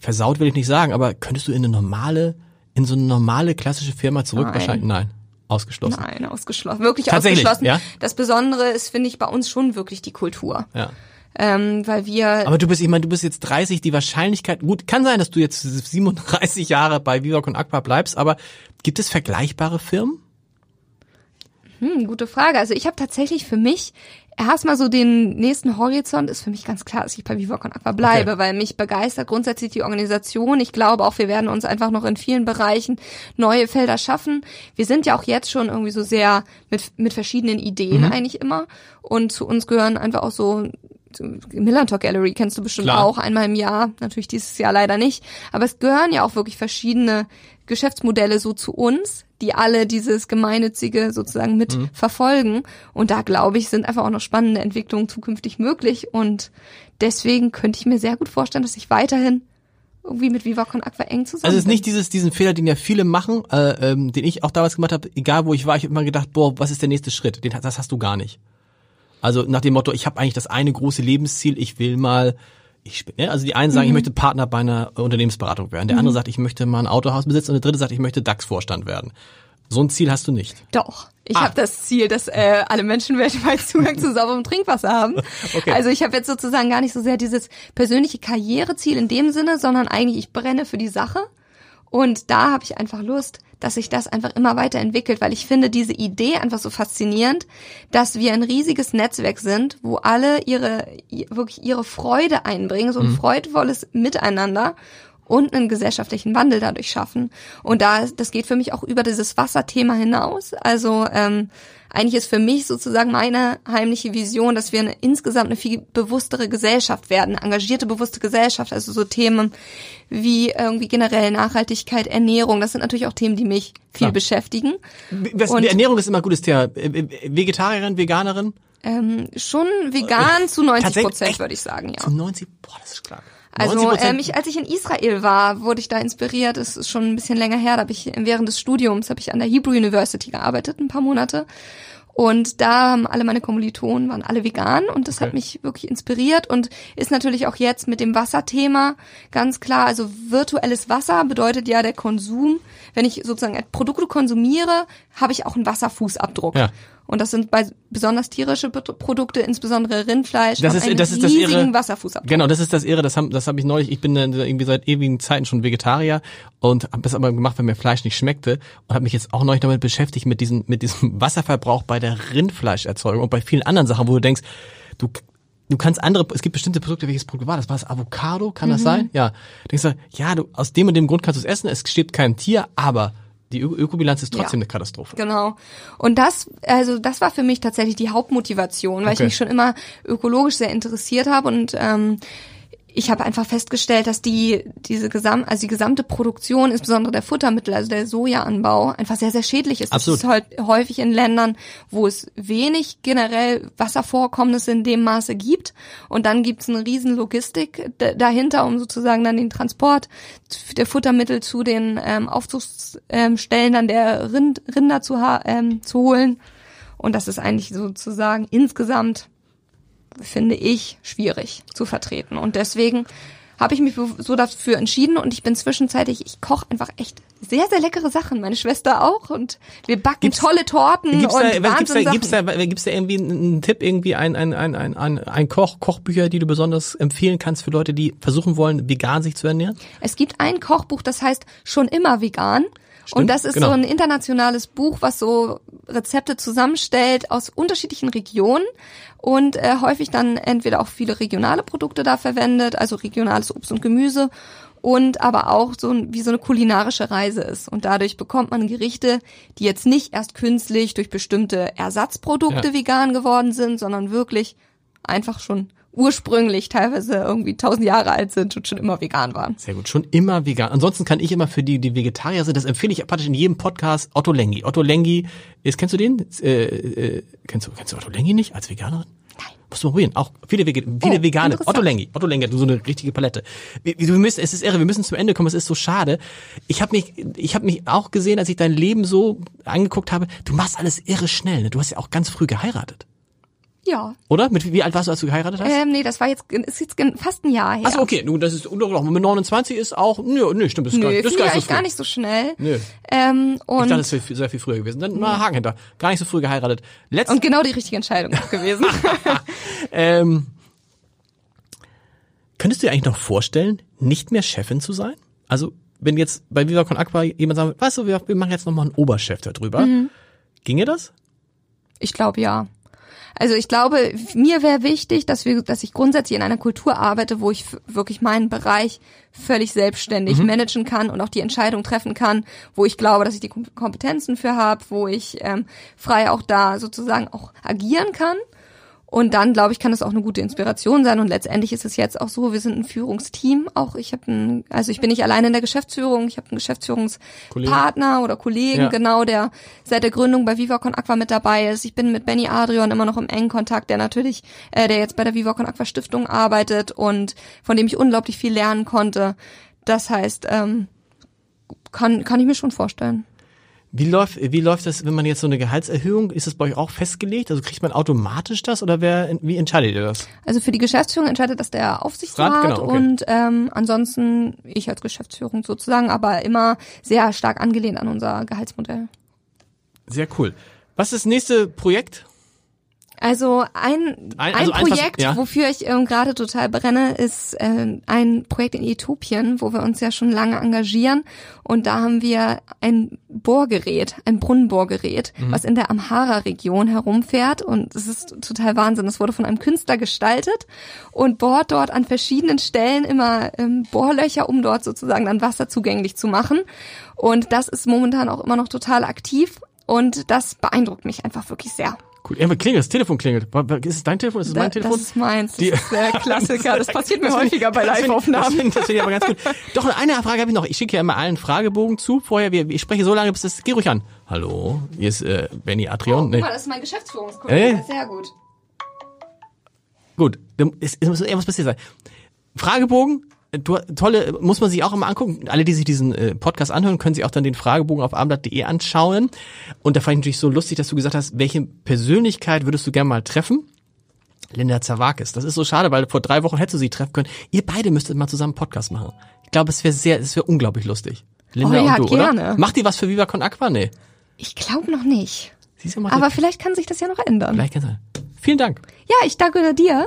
versaut, will ich nicht sagen, aber könntest du in eine normale, in so eine normale klassische Firma zurück? Nein. Wahrscheinlich nein. Ausgeschlossen. Nein, ausgeschlossen. Wirklich Tatsächlich, ausgeschlossen. ja? Das Besondere ist, finde ich, bei uns schon wirklich die Kultur. Ja. Ähm, weil wir Aber du bist, ich meine, du bist jetzt 30, die Wahrscheinlichkeit, gut, kann sein, dass du jetzt 37 Jahre bei Viva und Aqua bleibst, aber gibt es vergleichbare Firmen? Hm, gute Frage. Also ich habe tatsächlich für mich erstmal so den nächsten Horizont ist für mich ganz klar, dass ich bei Viva Con Aqua bleibe, Okay. weil mich begeistert grundsätzlich die Organisation. Ich glaube auch, wir werden uns einfach noch in vielen Bereichen neue Felder schaffen. Wir sind ja auch jetzt schon irgendwie so sehr mit, mit verschiedenen Ideen Mhm. eigentlich immer. Und zu uns gehören einfach auch so Millantor Gallery kennst du bestimmt Klar. auch einmal im Jahr, natürlich dieses Jahr leider nicht, aber es gehören ja auch wirklich verschiedene Geschäftsmodelle so zu uns, die alle dieses gemeinnützige sozusagen mit Mhm. verfolgen und da glaube ich, sind einfach auch noch spannende Entwicklungen zukünftig möglich und deswegen könnte ich mir sehr gut vorstellen, dass ich weiterhin irgendwie mit Viva Con Aqua eng zusammen Also es ist nicht dieses, diesen Fehler, den ja viele machen, äh, ähm, den ich auch damals gemacht habe, egal wo ich war, ich habe immer gedacht, boah, was ist der nächste Schritt? Den, das hast du gar nicht. Also nach dem Motto, ich habe eigentlich das eine große Lebensziel, ich will mal, ich, ne, also die einen sagen, Mhm. ich möchte Partner bei einer Unternehmensberatung werden, der andere sagt, ich möchte mal ein Autohaus besitzen und der dritte sagt, ich möchte DAX-Vorstand werden. So ein Ziel hast du nicht. Doch. Ich Ah. habe das Ziel, dass äh, alle Menschen weltweit Zugang zu sauberem Trinkwasser haben. Okay. Also ich habe jetzt sozusagen gar nicht so sehr dieses persönliche Karriereziel in dem Sinne, sondern eigentlich ich brenne für die Sache. Und da habe ich einfach Lust, dass sich das einfach immer weiterentwickelt, weil ich finde diese Idee einfach so faszinierend, dass wir ein riesiges Netzwerk sind, wo alle ihre wirklich ihre Freude einbringen, so ein freudvolles Miteinander und einen gesellschaftlichen Wandel dadurch schaffen. Und da das geht für mich auch über dieses Wasserthema hinaus. Also ähm, eigentlich ist für mich sozusagen meine heimliche Vision, dass wir eine, insgesamt eine viel bewusstere Gesellschaft werden, engagierte, bewusste Gesellschaft. Also so Themen wie irgendwie generell Nachhaltigkeit, Ernährung. Das sind natürlich auch Themen, die mich viel Klar. beschäftigen. Was, Und- die Ernährung ist immer ein gutes Thema. Äh, äh, Vegetarierin, Veganerin? Ähm, schon vegan zu 90 Tatsächlich? Prozent, würde ich sagen, ja. Zu 90, boah, das ist stark. Also 90%? ähm, ich, als ich in Israel war, wurde ich da inspiriert. Es ist schon ein bisschen länger her. Da habe ich während des Studiums habe ich an der Hebrew University gearbeitet, ein paar Monate. Und da haben alle meine Kommilitonen waren alle vegan und das hat Okay. mich wirklich inspiriert und ist natürlich auch jetzt mit dem Wasserthema ganz klar. Also virtuelles Wasser bedeutet ja der Konsum. Wenn ich sozusagen Produkte konsumiere, habe ich auch einen Wasserfußabdruck. Ja. Und das sind bei besonders tierische Pro- Produkte, insbesondere Rindfleisch, Das haben ist- einen das ist das riesigen Irre. Wasserfußabdruck. Genau, das ist das Irre, das habe das hab ich neulich, ich bin äh, irgendwie seit ewigen Zeiten schon Vegetarier und habe das aber gemacht, weil mir Fleisch nicht schmeckte und habe mich jetzt auch neulich damit beschäftigt mit diesem mit diesem Wasserverbrauch bei der Rindfleischerzeugung und bei vielen anderen Sachen, wo du denkst, du du kannst andere, es gibt bestimmte Produkte, welches Produkt war das? War das Avocado? Kann Mhm. das sein? Ja. Denkst du, ja, du aus dem und dem Grund kannst du es essen, es stirbt kein Tier, aber die Ö Ökobilanz ist trotzdem Ja. eine Katastrophe. Genau. Und das, also das war für mich tatsächlich die Hauptmotivation, weil Okay. ich mich schon immer ökologisch sehr interessiert habe und ähm, ich habe einfach festgestellt, dass die diese gesam also die gesamte Produktion, insbesondere der Futtermittel, also der Sojaanbau, einfach sehr sehr schädlich ist. Absolut. Das ist halt häufig in Ländern, wo es wenig generell Wasservorkommnisse in dem Maße gibt und dann gibt es eine riesen Logistik dahinter, um sozusagen dann den Transport der Futtermittel zu den ähm, Aufzugsstellen dann der Rind, Rinder zu, ähm, zu holen und das ist eigentlich sozusagen insgesamt finde ich, schwierig zu vertreten. Und deswegen habe ich mich so dafür entschieden und ich bin zwischenzeitlich, ich koche einfach echt sehr, sehr leckere Sachen. Meine Schwester auch und wir backen Gibt's- tolle Torten Gibt's und da, gibt's da, gibt's da, gibt's da irgendwie einen, Tipp, irgendwie ein, ein, ein, ein, ein, ein Koch, Kochbücher, die du besonders empfehlen kannst für Leute, die versuchen wollen, vegan sich zu ernähren? Es gibt ein Kochbuch, das heißt schon immer vegan. und das ist genau. so ein internationales Buch, was so Rezepte zusammenstellt aus unterschiedlichen Regionen und äh, häufig dann entweder auch viele regionale Produkte da verwendet, also regionales Obst und Gemüse und aber auch so ein, wie so eine kulinarische Reise ist. Und dadurch bekommt man Gerichte, die jetzt nicht erst künstlich durch bestimmte Ersatzprodukte Ja. vegan geworden sind, sondern wirklich einfach schon ursprünglich teilweise irgendwie tausend Jahre alt sind und schon immer vegan waren. Sehr gut, schon immer vegan. Ansonsten kann ich immer für die, die Vegetarier sind, das empfehle ich praktisch in jedem Podcast, Otto Lengi. Otto Lengi ist, kennst du den? Äh, äh, kennst du, kennst du Otto Lengi nicht als Veganerin? Nein. Muss man probieren. Auch viele, Vege viele Oh, Vegane. Otto Lengi. Otto Lengi hat so eine richtige Palette. Wir, wir müssen, es ist irre, wir müssen zum Ende kommen. Es ist so schade. Ich habe mich, ich habe mich auch gesehen, als ich dein Leben so angeguckt habe. Du machst alles irre schnell. Ne? Du hast ja auch ganz früh geheiratet. Ja. Oder? Mit wie alt warst du, als du geheiratet hast? Ähm, nee, das war jetzt, ist jetzt fast ein Jahr her. Achso, okay, nun, das ist unglaublich. Mit 29 ist auch, nö, nö, stimmt, das ist Nö, gar, das ist gar ich nicht so eigentlich früh. gar nicht so schnell. Nö. Ähm, Ich und, dachte, das wäre sehr viel früher gewesen. Dann mal Haken hinter. Gar nicht so früh geheiratet. Letzt, und genau die richtige Entscheidung gewesen. ähm, könntest du dir eigentlich noch vorstellen, nicht mehr Chefin zu sein? Also, wenn jetzt bei Viva Con Aqua jemand sagt, weißt du, wir, wir machen jetzt nochmal einen Oberchef darüber. Mhm. Ginge das? Ich glaube ja. Also ich glaube, mir wäre wichtig, dass wir, dass ich grundsätzlich in einer Kultur arbeite, wo ich wirklich meinen Bereich völlig selbstständig Mhm. managen kann und auch die Entscheidung treffen kann, wo ich glaube, dass ich die Kom- Kompetenzen für habe, wo ich ähm, frei auch da sozusagen auch agieren kann. Und dann, glaube ich, kann es auch eine gute Inspiration sein. Und letztendlich ist es jetzt auch so, wir sind ein Führungsteam. Auch ich habe ein, also ich bin nicht alleine in der Geschäftsführung, ich habe einen Geschäftsführungspartner oder Kollegen, Ja. genau, der seit der Gründung bei Viva Con Aqua mit dabei ist. Ich bin mit Benny Adrian immer noch im engen Kontakt, der natürlich, äh, der jetzt bei der Viva Con Aqua Stiftung arbeitet und von dem ich unglaublich viel lernen konnte. Das heißt, ähm, kann, kann ich mir schon vorstellen. Wie läuft, wie läuft das, wenn man jetzt so eine Gehaltserhöhung, ist das bei euch auch festgelegt? Also kriegt man automatisch das oder wer, wie entscheidet ihr das? Also für die Geschäftsführung entscheidet das der Aufsichtsrat Rat, genau, okay. und ähm, ansonsten ich als Geschäftsführung sozusagen, aber immer sehr stark angelehnt an unser Gehaltsmodell. Sehr cool. Was ist das nächste Projekt? Also ein, Ein- also Projekt, ja. wofür ich ähm, gerade total brenne, ist äh, ein Projekt in Äthiopien, wo wir uns ja schon lange engagieren. Und da haben wir ein Bohrgerät, ein Brunnenbohrgerät, Mhm. was in der Amhara-Region herumfährt. Und es ist total Wahnsinn. Es wurde von einem Künstler gestaltet und bohrt dort an verschiedenen Stellen immer ähm, Bohrlöcher, um dort sozusagen dann Wasser zugänglich zu machen. Und das ist momentan auch immer noch total aktiv. Und das beeindruckt mich einfach wirklich sehr. Cool. Ja, klingelt, das Telefon klingelt. Ist es dein Telefon? Ist es Da, mein Telefon? Das ist meins. Das ist der Klassiker. Das passiert mir häufiger bei Das Live-Aufnahmen. finde das find ich aber ganz gut. Doch, eine Frage habe ich noch. Ich schicke ja immer allen Fragebogen zu. Vorher, wir, ich spreche so lange, bis das, geh ruhig an. Hallo, hier ist äh, Benny Adrian. Nee. das ist mein Geschäftsführungskollege. Äh? Sehr gut. Gut, dann- es, es muss irgendwas passiert sein. Fragebogen, du, tolle, muss man sich auch immer angucken. Alle, die sich diesen äh, Podcast anhören, können sich auch dann den Fragebogen auf abendblatt.de anschauen. Und da fand ich natürlich so lustig, dass du gesagt hast, welche Persönlichkeit würdest du gerne mal treffen? Linda Zawakis. Das ist so schade, weil vor drei Wochen hättest du sie treffen können. Ihr beide müsstet mal zusammen einen Podcast machen. Ich glaube, es wäre sehr, es wäre unglaublich lustig. Linda Oh ja, und du, gerne. oder? Macht ihr was für Viva Con Aqua? Nee. Ich glaube noch nicht. Siehst du, macht Aber vielleicht kann sich das ja noch ändern. vielleicht kann's sein. Vielen Dank. Ja, ich danke dir.